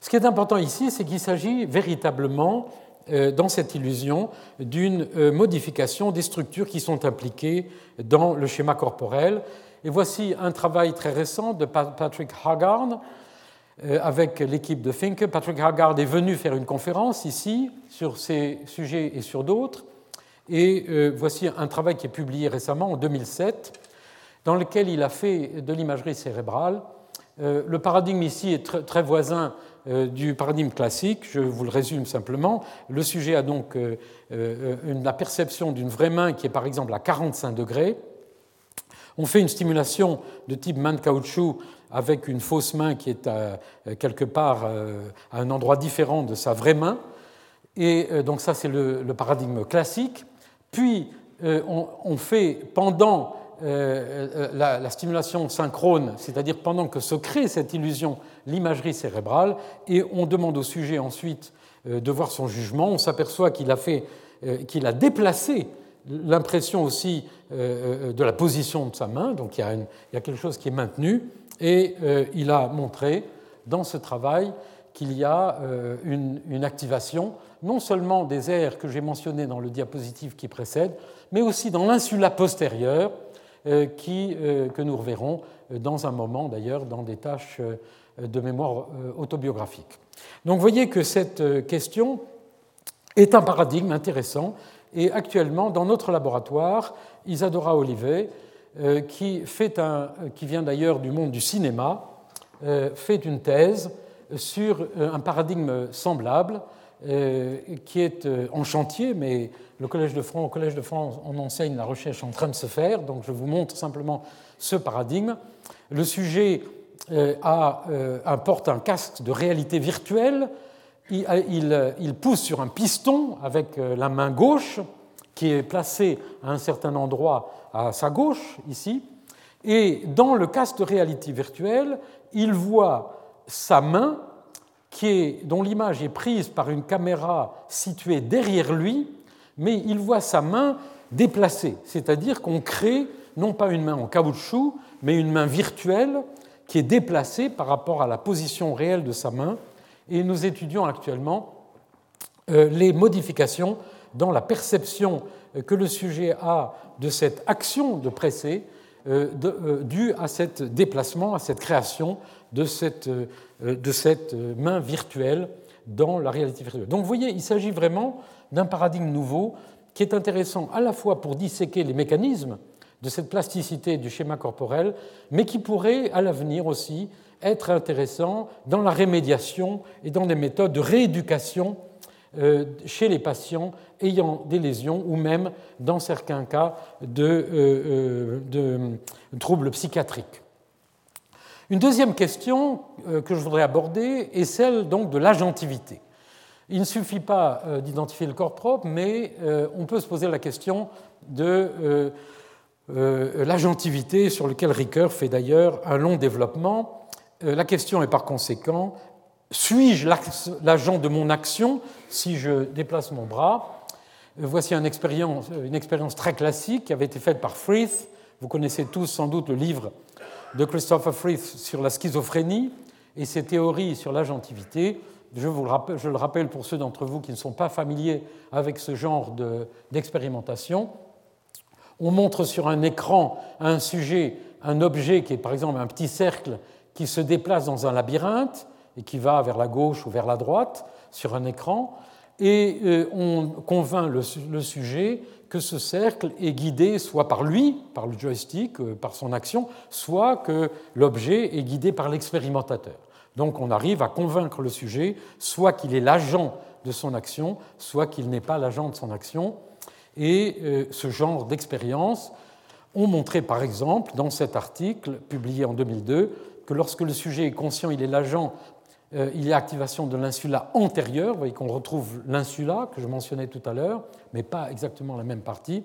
Ce qui est important ici, c'est qu'il s'agit véritablement euh, dans cette illusion d'une euh, modification des structures qui sont impliquées dans le schéma corporel. Et voici un travail très récent de Patrick Haggard euh, avec l'équipe de Finke. Patrick Haggard est venu faire une conférence ici sur ces sujets et sur d'autres. Et voici un travail qui est publié récemment en 2007 dans lequel il a fait de l'imagerie cérébrale. Le paradigme ici est très voisin euh, du paradigme classique. Je vous le résume simplement. Le sujet a donc euh, euh, la perception d'une vraie main qui est par exemple à 45 degrés. On fait une stimulation de type main de caoutchouc avec une fausse main qui est quelque part à un endroit différent de sa vraie main. Et donc ça, c'est le, paradigme classique. Puis, on, fait pendant euh, euh, la, stimulation synchrone, c'est-à-dire pendant que se crée cette illusion, l'imagerie cérébrale, et on demande au sujet ensuite euh, de voir son jugement. On s'aperçoit qu'il a, a déplacé l'impression aussi de la position de sa main, donc il y, a quelque chose qui est maintenu, et il a montré dans ce travail qu'il y a une, activation non seulement des aires que j'ai mentionnées dans le diapositive qui précède, mais aussi dans l'insula postérieure, euh, qui, euh, que nous reverrons euh, dans un moment d'ailleurs dans des tâches de mémoire autobiographique. Donc vous voyez que cette question est un paradigme intéressant Et actuellement, dans notre laboratoire, Isadora Olivet, qui, fait un, qui vient d'ailleurs du monde du cinéma, fait une thèse sur un paradigme semblable qui est en chantier, mais au Collège de France, on enseigne la recherche en train de se faire, donc je vous montre simplement ce paradigme. Le sujet a, porte un casque de réalité virtuelle il, pousse sur un piston avec euh, la main gauche, qui est placée à un certain endroit à sa gauche, ici, et dans le casque de réalité virtuelle, il voit sa main, dont l'image est prise par une caméra située derrière lui, mais il voit sa main déplacée, c'est-à-dire qu'on crée non pas une main en caoutchouc, mais une main virtuelle qui est déplacée par rapport à la position réelle de sa main, et nous étudions actuellement euh, les modifications dans la perception euh, que le sujet a de cette action de presser due à ce déplacement, à cette création de cette, cette main virtuelle dans la réalité virtuelle. Donc vous voyez, il s'agit vraiment d'un paradigme nouveau qui est intéressant à la fois pour disséquer les mécanismes de cette plasticité du schéma corporel, mais qui pourrait à l'avenir aussi être intéressant dans la rémédiation et dans des méthodes de rééducation euh, chez les patients ayant des lésions ou même dans certains cas de, euh, euh, de troubles psychiatriques. Une deuxième question que je voudrais aborder est celle donc de l'agentivité. Il ne suffit pas d'identifier le corps propre, mais on peut se poser la question de l'agentivité sur lequel Ricoeur fait d'ailleurs un long développement. Euh, la question est par conséquent, suis-je l'agent de mon action si je déplace mon bras euh, Voici une expérience, une expérience très classique qui avait été faite par Frith. Vous connaissez tous sans doute le livre de Christopher Frith sur la schizophrénie et ses théories sur l'agentivité. Je, le rappelle, je le rappelle pour ceux d'entre vous qui ne sont pas familiers avec ce genre d'expérimentation. On montre sur un écran un sujet, un objet qui est par exemple un petit cercle qui se déplace dans un labyrinthe et qui va vers la gauche ou vers la droite sur un écran, et euh, on convainc le, sujet que ce cercle est guidé soit par lui, par le joystick, euh, par son action, soit que l'objet est guidé par l'expérimentateur. Donc on arrive à convaincre le sujet soit qu'il est l'agent de son action, soit qu'il n'est pas l'agent de son action. Et euh, ce genre d'expérience ont montré par exemple dans cet article publié en 2002 que lorsque le sujet est conscient, il est l'agent, il y a activation de l'insula antérieure, vous voyez qu'on retrouve l'insula que je mentionnais tout à l'heure, mais pas exactement la même partie,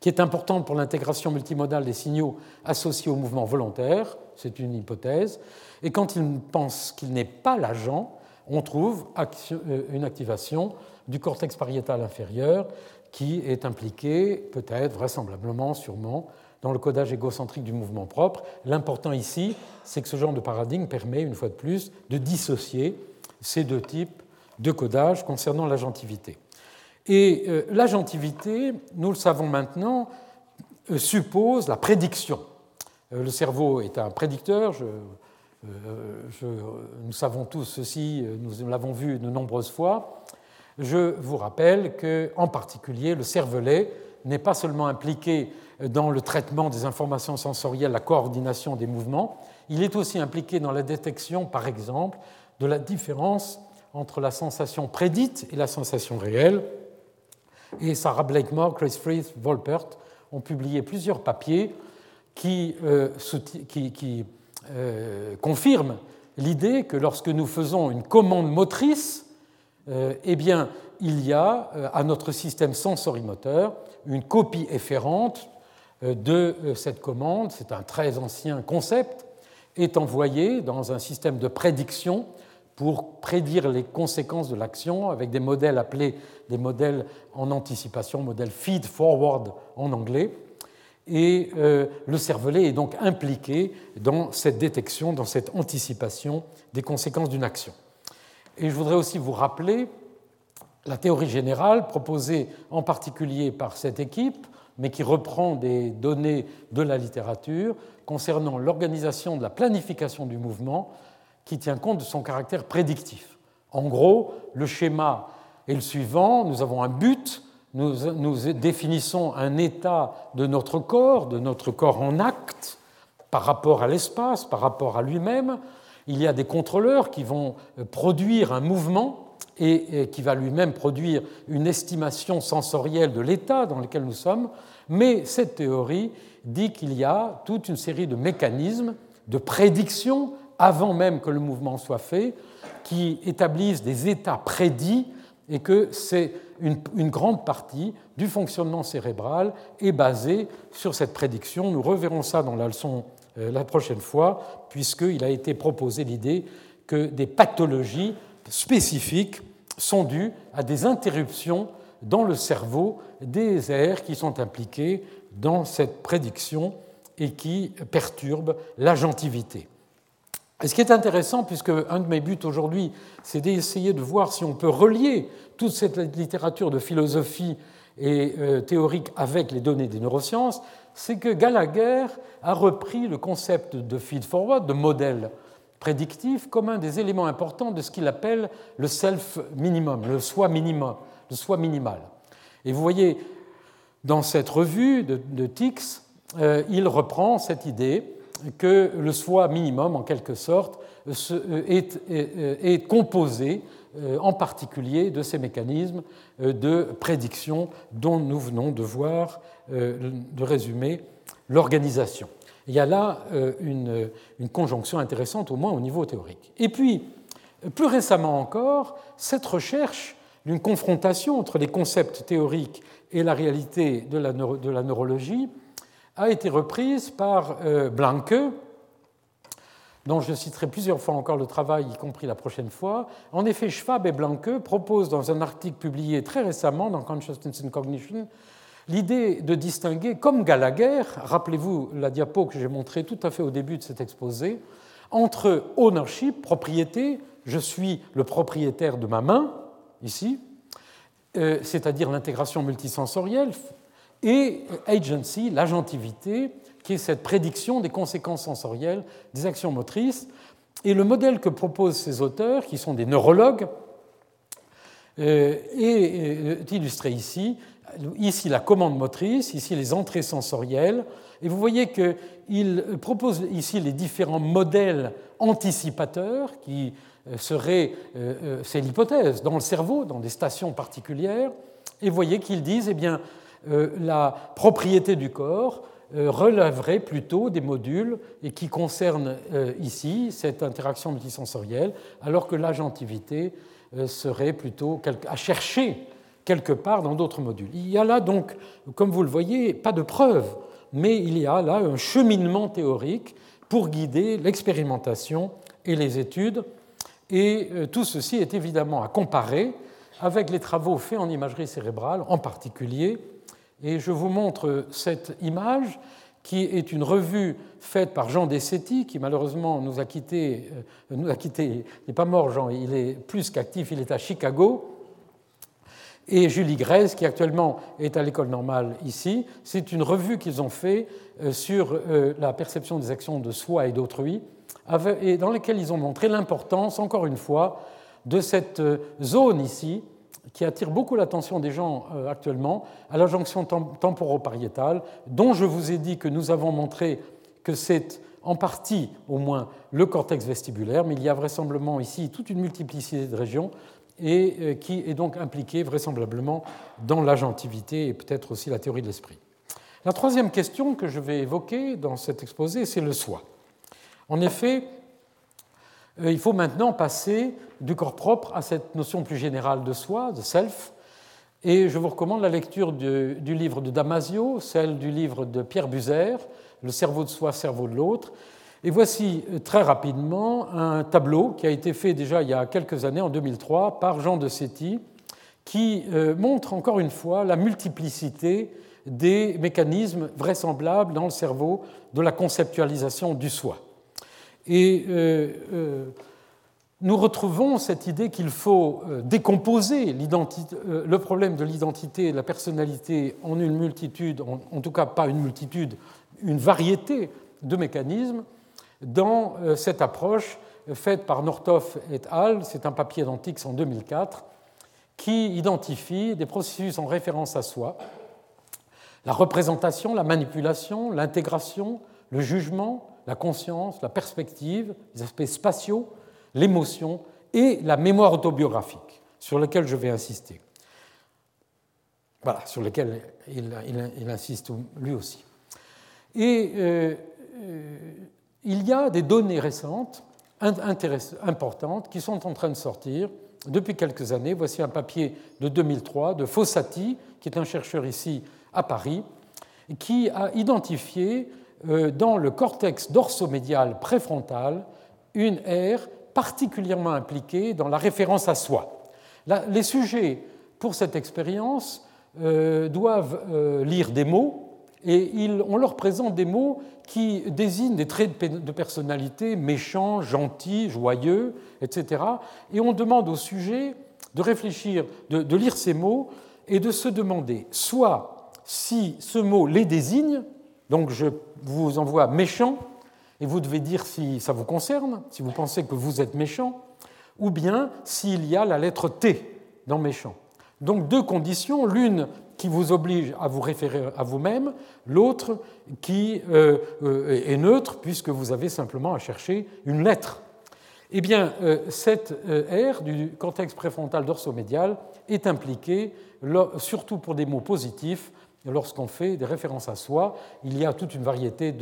qui est importante pour l'intégration multimodale des signaux associés au mouvement volontaire, c'est une hypothèse, et quand il pense qu'il n'est pas l'agent, on trouve euh, une activation du cortex pariétal inférieur qui est impliqué, peut-être, vraisemblablement, sûrement, dans le codage égocentrique du mouvement propre. L'important ici, c'est que ce genre de paradigme permet, une fois de plus, de dissocier ces deux types de codage concernant l'agentivité. Et euh, l'agentivité, nous le savons maintenant, euh, suppose la prédiction. Euh, le cerveau est un prédicteur, nous savons tous ceci, nous l'avons vu de nombreuses fois. Je vous rappelle que, en particulier, le cervelet n'est pas seulement impliqué dans le traitement des informations sensorielles, la coordination des mouvements, il est aussi impliqué dans la détection, par exemple, de la différence entre la sensation prédite et la sensation réelle. Et Sarah Blakemore, Chris Frith, Volpert ont publié plusieurs papiers qui, euh, euh, confirment l'idée que lorsque nous faisons une commande motrice, euh, eh bien, il y a à notre système sensorimoteur une copie efférente de euh, cette commande, c'est un très ancien concept, est envoyé dans un système de prédiction pour prédire les conséquences de l'action avec des modèles appelés des modèles en anticipation, modèles feed forward en anglais. Et euh, le cervelet est donc impliqué dans cette détection, dans cette anticipation des conséquences d'une action. Et je voudrais aussi vous rappeler la théorie générale proposée en particulier par cette équipe, mais qui reprend des données de la littérature concernant l'organisation de la planification du mouvement qui tient compte de son caractère prédictif. En gros, le schéma est le suivant, nous avons un but, nous, nous définissons un état de notre corps, de notre corps en acte, par rapport à l'espace, par rapport à lui-même. Il y a des contrôleurs qui vont produire un mouvement et, qui va lui-même produire une estimation sensorielle de l'état dans lequel nous sommes. Mais cette théorie dit qu'il y a toute une série de mécanismes de prédiction avant même que le mouvement soit fait, qui établissent des états prédits et que c'est une, grande partie du fonctionnement cérébral est basée sur cette prédiction. Nous reverrons ça dans la leçon euh, la prochaine fois, puisqu'il a été proposé l'idée que des pathologies spécifiques sont dues à des interruptions dans le cerveau des aires qui sont impliqués dans cette prédiction et qui perturbent l'agentivité. Et ce qui est intéressant, puisque un de mes buts aujourd'hui, c'est d'essayer de voir si on peut relier toute cette littérature de philosophie et euh, théorique avec les données des neurosciences, c'est que Gallagher a repris le concept de feed-forward, de modèle prédictif, comme un des éléments importants de ce qu'il appelle le self minimum, le soi minimum, le soi minimal. Et vous voyez, dans cette revue de, Tix, euh, il reprend cette idée que le soi minimum, en quelque sorte, euh, est, composé euh, en particulier de ces mécanismes euh, de prédiction dont nous venons de voir, de résumer l'organisation. Il y a là une, une, conjonction intéressante, au moins au niveau théorique. Et puis, plus récemment encore, cette recherche d'une confrontation entre les concepts théoriques et la réalité de la, de la neurologie a été reprise par euh, Blanke, dont je citerai plusieurs fois encore le travail, y compris la prochaine fois. En effet, Schwab et Blanke proposent dans un article publié très récemment dans Consciousness and Cognition l'idée de distinguer, comme Gallagher, rappelez-vous la diapo que j'ai montrée tout à fait au début de cet exposé, entre ownership, propriété, je suis le propriétaire de ma main, ici, euh, c'est-à-dire l'intégration multisensorielle, et agency, l'agentivité, qui est cette prédiction des conséquences sensorielles des actions motrices. Et le modèle que proposent ces auteurs, qui sont des neurologues, euh, est illustré ici. Ici, la commande motrice, ici, les entrées sensorielles. Et vous voyez qu'il propose ici les différents modèles anticipateurs qui euh, seraient, euh, c'est l'hypothèse, dans le cerveau, dans des stations particulières. Et vous voyez qu'ils disent, eh bien, euh, la propriété du corps euh, relèverait plutôt des modules et qui concernent euh, ici cette interaction multisensorielle, alors que l'agentivité serait plutôt à chercher quelque part dans d'autres modules. Il y a là donc, comme vous le voyez, pas de preuve, mais il y a là un cheminement théorique pour guider l'expérimentation et les études. Et tout ceci est évidemment à comparer avec les travaux faits en imagerie cérébrale, en particulier et je vous montre cette image qui est une revue faite par Jean Dessetti, qui malheureusement nous a quittés. Euh, nous a quitté, il n'est pas mort, Jean, il est plus qu'actif, il est à Chicago. Et Julie Grèze, qui actuellement est à l'école normale ici. C'est une revue qu'ils ont faite euh, sur euh, la perception des actions de soi et d'autrui, et dans laquelle ils ont montré l'importance, encore une fois, de cette zone ici, qui attire beaucoup l'attention des gens euh, actuellement, à la jonction temporopariétale, dont je vous ai dit que nous avons montré que c'est en partie au moins le cortex vestibulaire, mais il y a vraisemblablement ici toute une multiplicité de régions et euh, qui est donc impliquée vraisemblablement dans l'agentivité et peut-être aussi la théorie de l'esprit. La troisième question que je vais évoquer dans cet exposé, c'est le soi. En effet, euh, il faut maintenant passer du corps propre à cette notion plus générale de soi, de self. Et je vous recommande la lecture du, livre de Damasio, celle du livre de Pierre Buzer, Le cerveau de soi, cerveau de l'autre. Et voici euh, très rapidement un tableau qui a été fait déjà il y a quelques années, en 2003, par Jean de Séti, qui euh, montre encore une fois la multiplicité des mécanismes vraisemblables dans le cerveau de la conceptualisation du soi. Et euh, nous retrouvons cette idée qu'il faut décomposer le problème de l'identité et de la personnalité en une multitude, en, tout cas pas une multitude, une variété de mécanismes dans cette approche faite par Northoff et al. C'est un papier d'Antix en 2004 qui identifie des processus en référence à soi, la représentation, la manipulation, l'intégration, le jugement, la conscience, la perspective, les aspects spatiaux, l'émotion et la mémoire autobiographique, sur lequel je vais insister. Voilà, sur lequel il, insiste lui aussi. Et euh, euh, il y a des données récentes, importantes, qui sont en train de sortir depuis quelques années. Voici un papier de 2003 de Fossati, qui est un chercheur ici à Paris, qui a identifié euh, dans le cortex dorsomédial préfrontal une aire particulièrement impliquée dans la référence à soi. les sujets pour cette expérience euh, doivent euh, lire des mots et on leur présente des mots qui désignent des traits de personnalité méchants, gentils, joyeux, etc. Et on demande au sujet de réfléchir, de, lire ces mots et de se demander soit si ce mot les désigne, donc je vous envoie méchant, et vous devez dire si ça vous concerne, si vous pensez que vous êtes méchant, ou bien s'il y a la lettre T dans méchant. Donc deux conditions, l'une qui vous oblige à vous référer à vous-même, l'autre qui euh, euh, est neutre puisque vous avez simplement à chercher une lettre. Eh bien, euh, cette aire du cortex préfrontal dorsomédial est impliquée, surtout pour des mots positifs, lorsqu'on fait des références à soi. Il y a toute une variété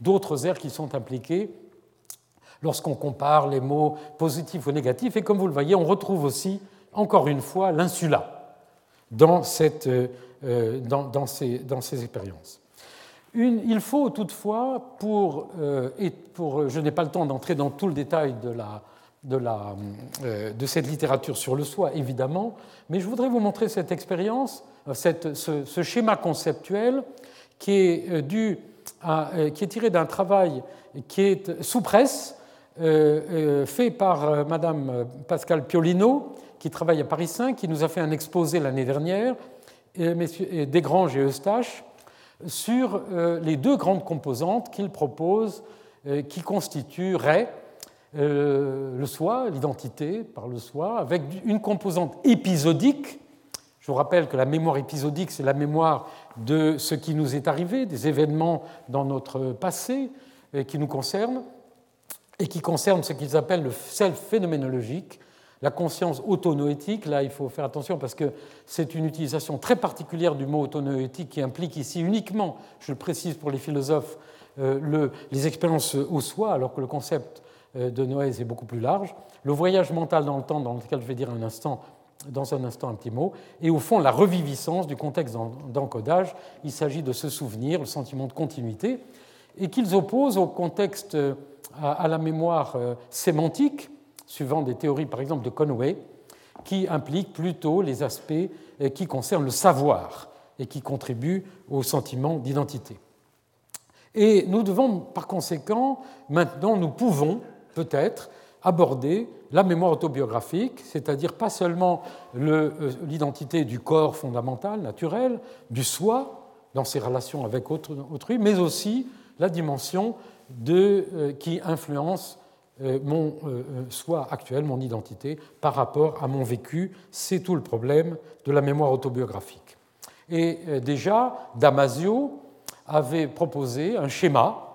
d'autres aires qui sont impliquées lorsqu'on compare les mots positifs ou négatifs. Et comme vous le voyez, on retrouve aussi, encore une fois, l'insula dans, cette, euh, euh, dans, ces, dans ces, expériences. Il faut toutefois, pour, euh, et pour je n'ai pas le temps d'entrer dans tout le détail de, la, de, la, de, cette littérature sur le soi, évidemment, mais je voudrais vous montrer cette expérience, cette, ce, schéma conceptuel qui est, dû qui est tiré d'un travail qui est sous presse, fait par Madame Pascal Piolino, qui travaille à Paris 5, qui nous a fait un exposé l'année dernière, et Desgranges et Eustache, sur euh, les deux grandes composantes qu'il propose, euh, qui constitueraient euh, le soi, l'identité par le soi, avec une composante épisodique. Je vous rappelle que la mémoire épisodique, c'est la mémoire de ce qui nous est arrivé, des événements dans notre passé qui nous concernent, et qui concernent ce qu'ils appellent le self phénoménologique, la conscience autonoétique, là il faut faire attention parce que c'est une utilisation très particulière du mot autonoétique qui implique ici uniquement, je le précise pour les philosophes, euh, les expériences au soi, alors que le concept euh, de Noès est beaucoup plus large. Le voyage mental dans le temps, dans lequel je vais dire un instant, dans un instant un petit mot, et au fond la reviviscence du contexte d'encodage. Il s'agit de se souvenir, le sentiment de continuité, et qu'ils opposent au contexte, euh, à la mémoire sémantique, suivant des théories par exemple de Conway, qui impliquent plutôt les aspects euh, qui concernent le savoir et qui contribuent au sentiment d'identité. Et nous devons par conséquent, maintenant nous pouvons peut-être aborder la mémoire autobiographique, c'est-à-dire pas seulement euh, l'identité du corps fondamental, naturel, du soi, dans ses relations avec autrui, mais aussi la dimension de, euh, qui influence mon euh, euh, soi actuel, mon identité, par rapport à mon vécu. C'est tout le problème de la mémoire autobiographique. Et déjà, Damasio avait proposé un schéma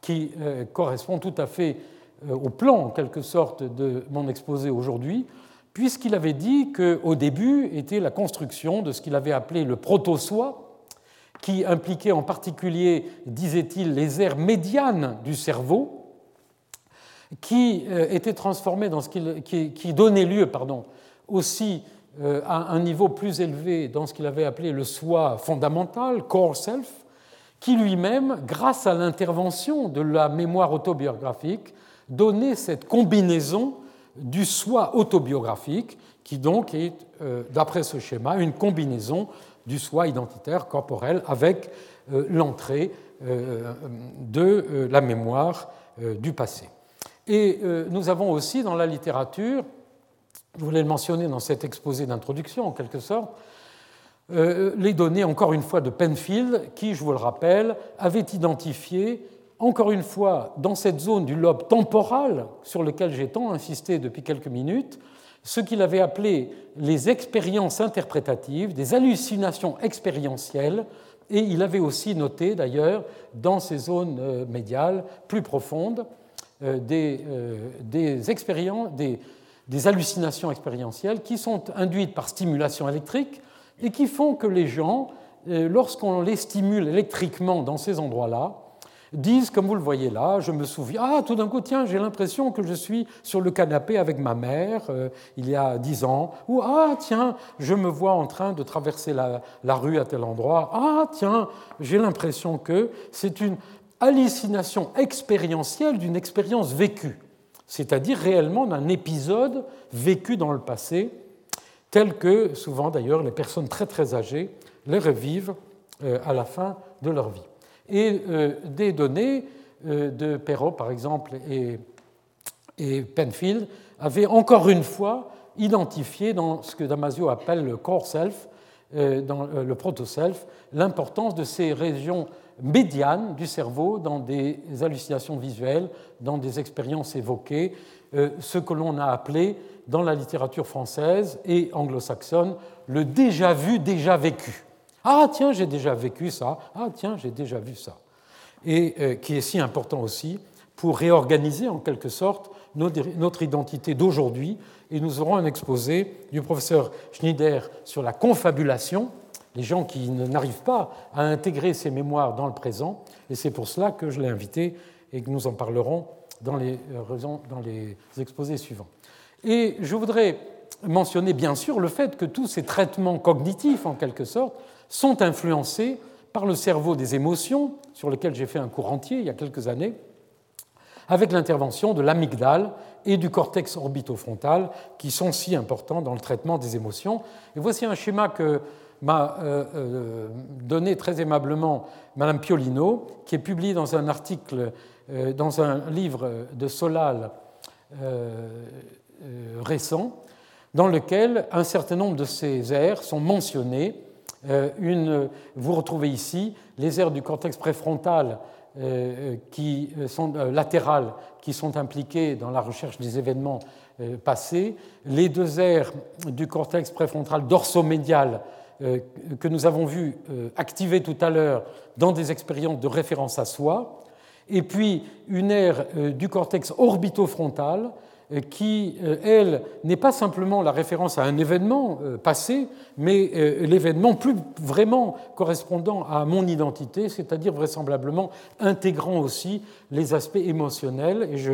qui correspond tout à fait au plan, en quelque sorte, de mon exposé aujourd'hui, puisqu'il avait dit qu'au début était la construction de ce qu'il avait appelé le proto-soi, qui impliquait en particulier, disait-il, les aires médianes du cerveau, qui euh, était transformé dans ce qui, qui, donnait lieu pardon, aussi euh, à un niveau plus élevé dans ce qu'il avait appelé le soi fondamental, core self, qui lui-même, grâce à l'intervention de la mémoire autobiographique, donnait cette combinaison du soi autobiographique, qui donc est, euh, d'après ce schéma, une combinaison du soi identitaire corporel avec l'entrée de la mémoire du passé. Et euh, nous avons aussi dans la littérature, je voulais le mentionner dans cet exposé d'introduction en quelque sorte, euh, les données encore une fois de Penfield, qui, je vous le rappelle, avait identifié encore une fois dans cette zone du lobe temporal sur lequel j'ai tant insisté depuis quelques minutes, ce qu'il avait appelé les expériences interprétatives, des hallucinations expérientielles, et il avait aussi noté d'ailleurs dans ces zones euh, médiales plus profondes euh, euh, des, expériences, des hallucinations expérientielles qui sont induites par stimulation électrique et qui font que les gens, lorsqu'on les stimule électriquement dans ces endroits-là, disent, comme vous le voyez là, je me souviens, ah, tout d'un coup, tiens, j'ai l'impression que je suis sur le canapé avec ma mère euh, il y a dix ans, ou ah, tiens, je me vois en train de traverser la rue à tel endroit, ah, tiens, j'ai l'impression que c'est une hallucination expérientielle d'une expérience vécue, c'est-à-dire réellement d'un épisode vécu dans le passé, tel que souvent d'ailleurs les personnes très très âgées les revivent euh, à la fin de leur vie. Et euh, des données euh, de Perrault, par exemple, et, Penfield avaient encore une fois identifié dans ce que Damasio appelle le core self, dans le proto-self, l'importance de ces régions médianes du cerveau dans des hallucinations visuelles, dans des expériences évoquées, ce que l'on a appelé dans la littérature française et anglo-saxonne le déjà vu, déjà vécu. Ah tiens, j'ai déjà vécu ça. Ah tiens, j'ai déjà vu ça. Et euh, qui est si important aussi pour réorganiser en quelque sorte notre identité d'aujourd'hui. Et nous aurons un exposé du professeur Schneider sur la confabulation, les gens qui n'arrivent pas à intégrer ces mémoires dans le présent. Et c'est pour cela que je l'ai invité et que nous en parlerons dans les, euh, dans les exposés suivants. Et je voudrais mentionner bien sûr le fait que tous ces traitements cognitifs, en quelque sorte, sont influencés par le cerveau des émotions, sur lequel j'ai fait un cours entier il y a quelques années, avec l'intervention de l'amygdale et du cortex orbitofrontal, qui sont si importants dans le traitement des émotions. Et voici un schéma que m'a euh, euh, donné très aimablement Madame Piolino, qui est publié dans un article, euh, dans un livre de Solal récent, dans lequel un certain nombre de ces aires sont mentionnés. Euh, une, vous retrouvez ici les aires du cortex préfrontal qui sont qui sont impliquées dans la recherche des événements passés, les deux aires du cortex préfrontal dorsomédial que nous avons vu activer tout à l'heure dans des expériences de référence à soi, et puis une aire du cortex orbitofrontal euh, qui, euh, elle, n'est pas simplement la référence à un événement euh, passé, mais l'événement plus vraiment correspondant à mon identité, c'est-à-dire vraisemblablement intégrant aussi les aspects émotionnels, et je,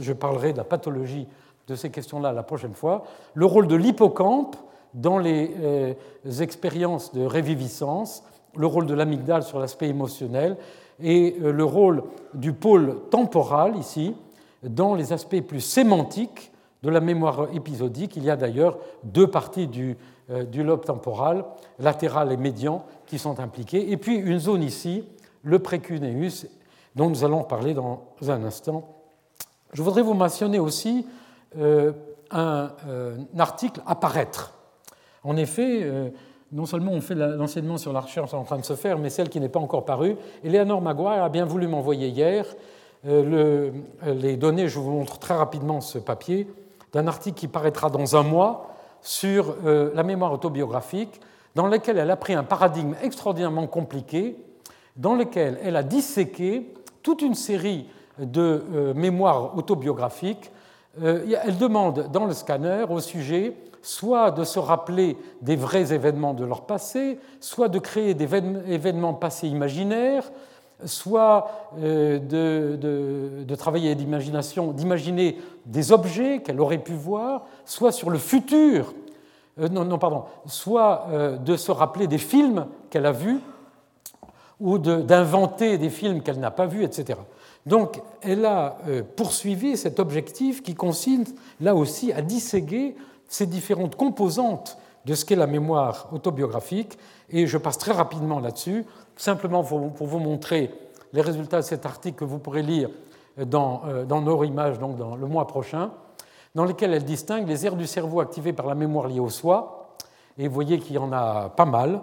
je parlerai de la pathologie de ces questions-là la prochaine fois, le rôle de l'hippocampe dans les expériences de réviviscence, le rôle de l'amygdale sur l'aspect émotionnel, et le rôle du pôle temporal ici, dans les aspects plus sémantiques de la mémoire épisodique. Il y a d'ailleurs deux parties du, euh, lobe temporal, latéral et médian, qui sont impliquées. Et puis une zone ici, le précuneus, dont nous allons parler dans un instant. Je voudrais vous mentionner aussi euh, un, euh, un, article à paraître. En effet, non seulement on fait l'enseignement sur la recherche en train de se faire, mais celle qui n'est pas encore parue. Eleanor Maguire a bien voulu m'envoyer hier euh, les données, je vous montre très rapidement ce papier, d'un article qui paraîtra dans un mois sur euh, la mémoire autobiographique, dans lequel elle a pris un paradigme extraordinairement compliqué, dans lequel elle a disséqué toute une série de euh, mémoires autobiographiques. Elle demande dans le scanner au sujet soit de se rappeler des vrais événements de leur passé, soit de créer des événements passés imaginaires, soit euh, de, travailler d'imagination, d'imaginer des objets qu'elle aurait pu voir, soit sur le futur, euh, non, non, pardon, soit euh, de se rappeler des films qu'elle a vus, ou d'inventer des films qu'elle n'a pas vus, etc. Donc, elle a poursuivi cet objectif qui consiste là aussi à disséguer ces différentes composantes de ce qu'est la mémoire autobiographique, et je passe très rapidement là-dessus. Simplement pour vous montrer les résultats de cet article que vous pourrez lire dans, euh, dans Neuroimages, donc dans le mois prochain, dans lequel elle distingue les aires du cerveau activées par la mémoire liée au soi, et vous voyez qu'il y en a pas mal,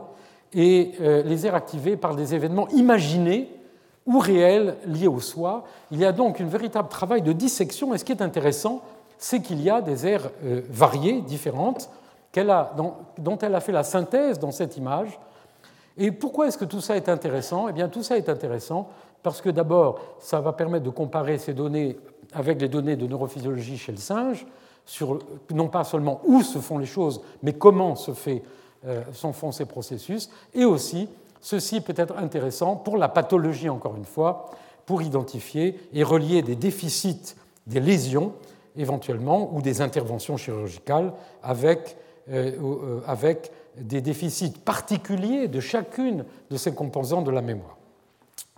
et euh, les aires activées par des événements imaginés ou réels liés au soi. Il y a donc un véritable travail de dissection, et ce qui est intéressant, c'est qu'il y a des aires euh, variées, différentes, dont, elle a fait la synthèse dans cette image. Et pourquoi est-ce que tout ça est intéressant? Eh bien, tout ça est intéressant parce que d'abord, ça va permettre de comparer ces données avec les données de neurophysiologie chez le singe, sur non pas seulement où se font les choses, mais comment se euh, font ces processus, et aussi, ceci peut être intéressant pour la pathologie, encore une fois, pour identifier et relier des déficits, des lésions éventuellement, ou des interventions chirurgicales avec, euh, euh, avec des déficits particuliers de chacune de ces composants de la mémoire.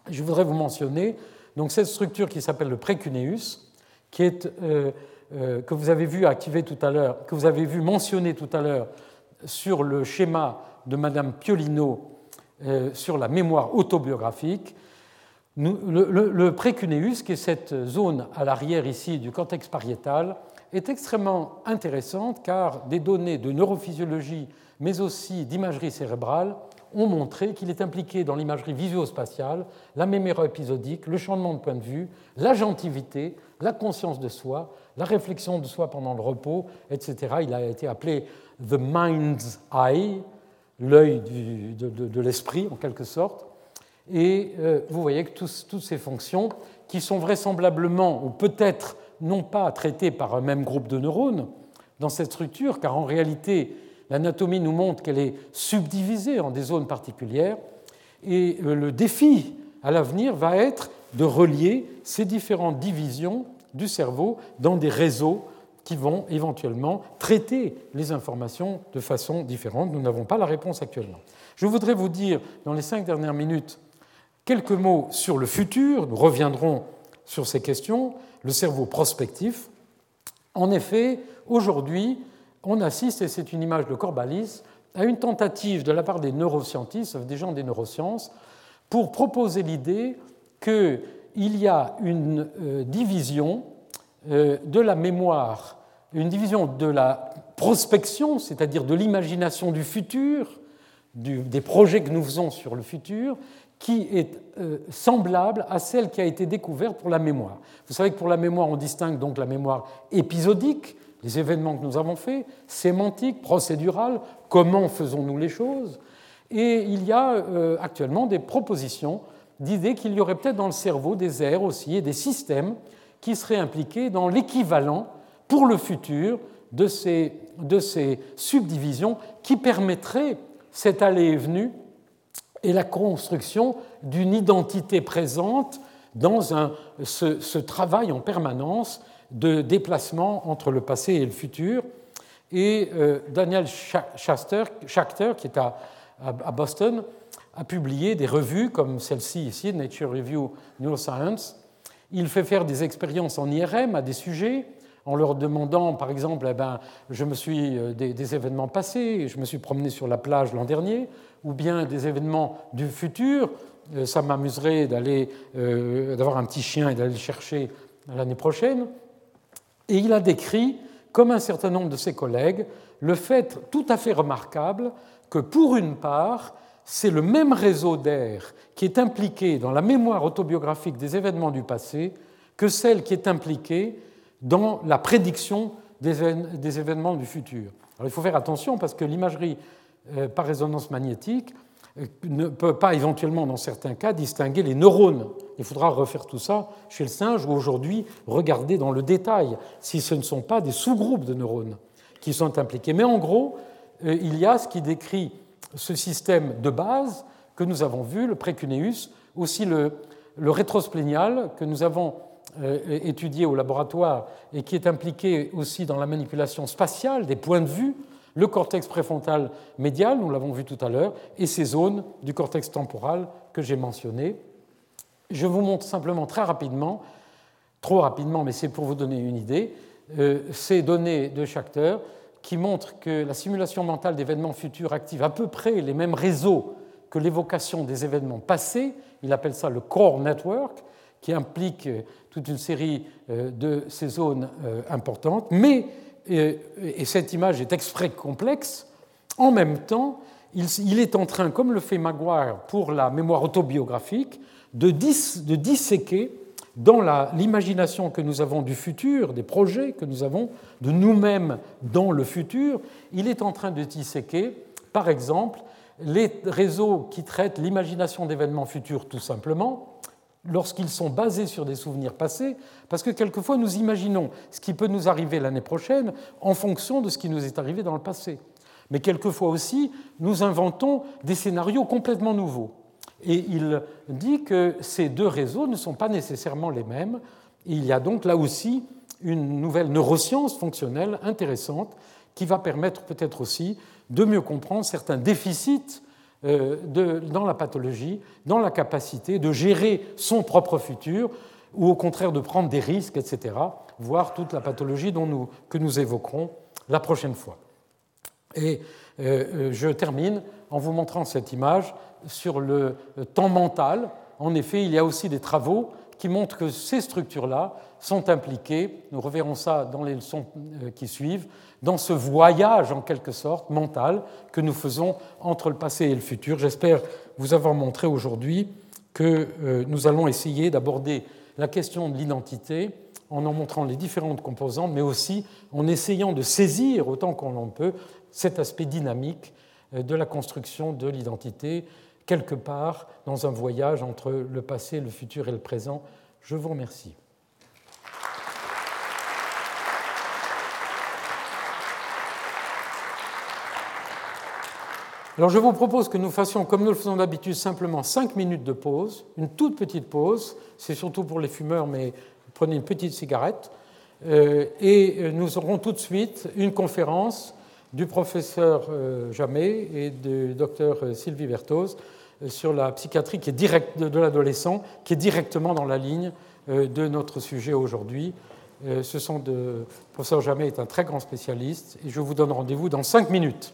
Je voudrais vous mentionner donc, cette structure qui s'appelle le précuneus, qui est, euh, que vous avez vu activer tout à l'heure, que vous avez vu mentionner tout à l'heure sur le schéma de Madame Piolino sur la mémoire autobiographique, le, précuneus, qui est cette zone à l'arrière ici du cortex pariétal, est extrêmement intéressante car des données de neurophysiologie, mais aussi d'imagerie cérébrale, ont montré qu'il est impliqué dans l'imagerie visuospatiale, la mémoire épisodique, le changement de point de vue, l'agentivité, la conscience de soi, la réflexion de soi pendant le repos, etc. Il a été appelé the mind's eye, l'œil de l'esprit en quelque sorte. Et euh, vous voyez que toutes ces fonctions, qui sont vraisemblablement ou peut-être non pas traitées par un même groupe de neurones dans cette structure, car en réalité, l'anatomie nous montre qu'elle est subdivisée en des zones particulières, et euh, le défi à l'avenir va être de relier ces différentes divisions du cerveau dans des réseaux qui vont éventuellement traiter les informations de façon différente. Nous n'avons pas la réponse actuellement. Je voudrais vous dire, dans les cinq dernières minutes, Quelques mots sur le futur, nous reviendrons sur ces questions, le cerveau prospectif. En effet, aujourd'hui, on assiste, et c'est une image de Corbalis, à une tentative de la part des neuroscientistes, des gens des neurosciences, pour proposer l'idée qu'il y a une euh, division euh, de la mémoire, une division de la prospection, c'est-à-dire de l'imagination du futur, des projets que nous faisons sur le futur, qui est euh, semblable à celle qui a été découverte pour la mémoire. Vous savez que pour la mémoire, on distingue donc la mémoire épisodique, les événements que nous avons faits, sémantique, procédurale, comment faisons-nous les choses, et il y a euh, actuellement des propositions d'idées qu'il y aurait peut-être dans le cerveau des aires aussi et des systèmes qui seraient impliqués dans l'équivalent pour le futur de ces, de ces subdivisions qui permettraient cette allée et venue et la construction d'une identité présente dans un, ce, travail en permanence de déplacement entre le passé et le futur. Et euh, Daniel Schachter, qui est à, Boston, a publié des revues comme celle-ci ici, Nature Review Neuroscience. Il fait faire des expériences en IRM à des sujets en leur demandant, par exemple, eh ben, je me suis euh, des, événements passés, je me suis promené sur la plage l'an dernier, ou bien des événements du futur. Euh, ça m'amuserait d'aller, euh, d'avoir un petit chien et d'aller le chercher l'année prochaine. Et il a décrit, comme un certain nombre de ses collègues, le fait tout à fait remarquable que, pour une part, c'est le même réseau d'air qui est impliqué dans la mémoire autobiographique des événements du passé que celle qui est impliquée dans la prédiction des événements du futur. Il faut faire attention parce que l'imagerie euh, par résonance magnétique euh, ne peut pas éventuellement, dans certains cas, distinguer les neurones. Il faudra refaire tout ça chez le singe ou aujourd'hui regarder dans le détail si ce ne sont pas des sous-groupes de neurones qui sont impliqués. Mais en gros, euh, il y a ce qui décrit ce système de base que nous avons vu, le précuneus, aussi le, le rétrosplénial que nous avons étudié au laboratoire et qui est impliqué aussi dans la manipulation spatiale des points de vue le cortex préfrontal médial, nous l'avons vu tout à l'heure, et ces zones du cortex temporal que j'ai mentionnées. Je vous montre simplement très rapidement, trop rapidement, mais c'est pour vous donner une idée, euh, ces données de Schachter qui montrent que la simulation mentale d'événements futurs active à peu près les mêmes réseaux que l'évocation des événements passés. Il appelle ça le core network, qui implique toute une série euh, de ces zones euh, importantes, mais et cette image est exprès complexe, en même temps, il est en train, comme le fait Maguire pour la mémoire autobiographique, de, disséquer dans l'imagination que nous avons du futur, des projets que nous avons de nous-mêmes dans le futur, il est en train de disséquer, par exemple, les réseaux qui traitent l'imagination d'événements futurs tout simplement, lorsqu'ils sont basés sur des souvenirs passés, parce que quelquefois nous imaginons ce qui peut nous arriver l'année prochaine en fonction de ce qui nous est arrivé dans le passé. Mais quelquefois aussi, nous inventons des scénarios complètement nouveaux. Et il dit que ces deux réseaux ne sont pas nécessairement les mêmes. il y a donc là aussi une nouvelle neuroscience fonctionnelle intéressante qui va permettre peut-être aussi de mieux comprendre certains déficits euh, dans la pathologie, dans la capacité de gérer son propre futur ou au contraire de prendre des risques, etc., voire toute la pathologie que nous évoquerons la prochaine fois. Et euh, euh, je termine en vous montrant cette image sur le temps mental. En effet, il y a aussi des travaux qui montrent que ces structures-là sont impliquées, nous reverrons ça dans les leçons qui suivent, dans ce voyage en quelque sorte mental que nous faisons entre le passé et le futur. J'espère vous avoir montré aujourd'hui que nous allons essayer d'aborder la question de l'identité en en montrant les différentes composantes, mais aussi en essayant de saisir autant qu'on en peut cet aspect dynamique euh, de la construction de l'identité, quelque part dans un voyage entre le passé, le futur et le présent. Je vous remercie. Alors je vous propose que nous fassions, comme nous le faisons d'habitude, simplement cinq minutes de pause, une toute petite pause, c'est surtout pour les fumeurs, mais prenez une petite cigarette, euh, et nous aurons tout de suite une conférence du professeur euh, Jamet et du docteur euh, Sylvie Vertos euh, sur la psychiatrie qui de l'adolescent, qui est directement dans la ligne de notre sujet aujourd'hui. Ce sont de, le professeur Jamet est un très grand spécialiste et je vous donne rendez-vous dans cinq minutes.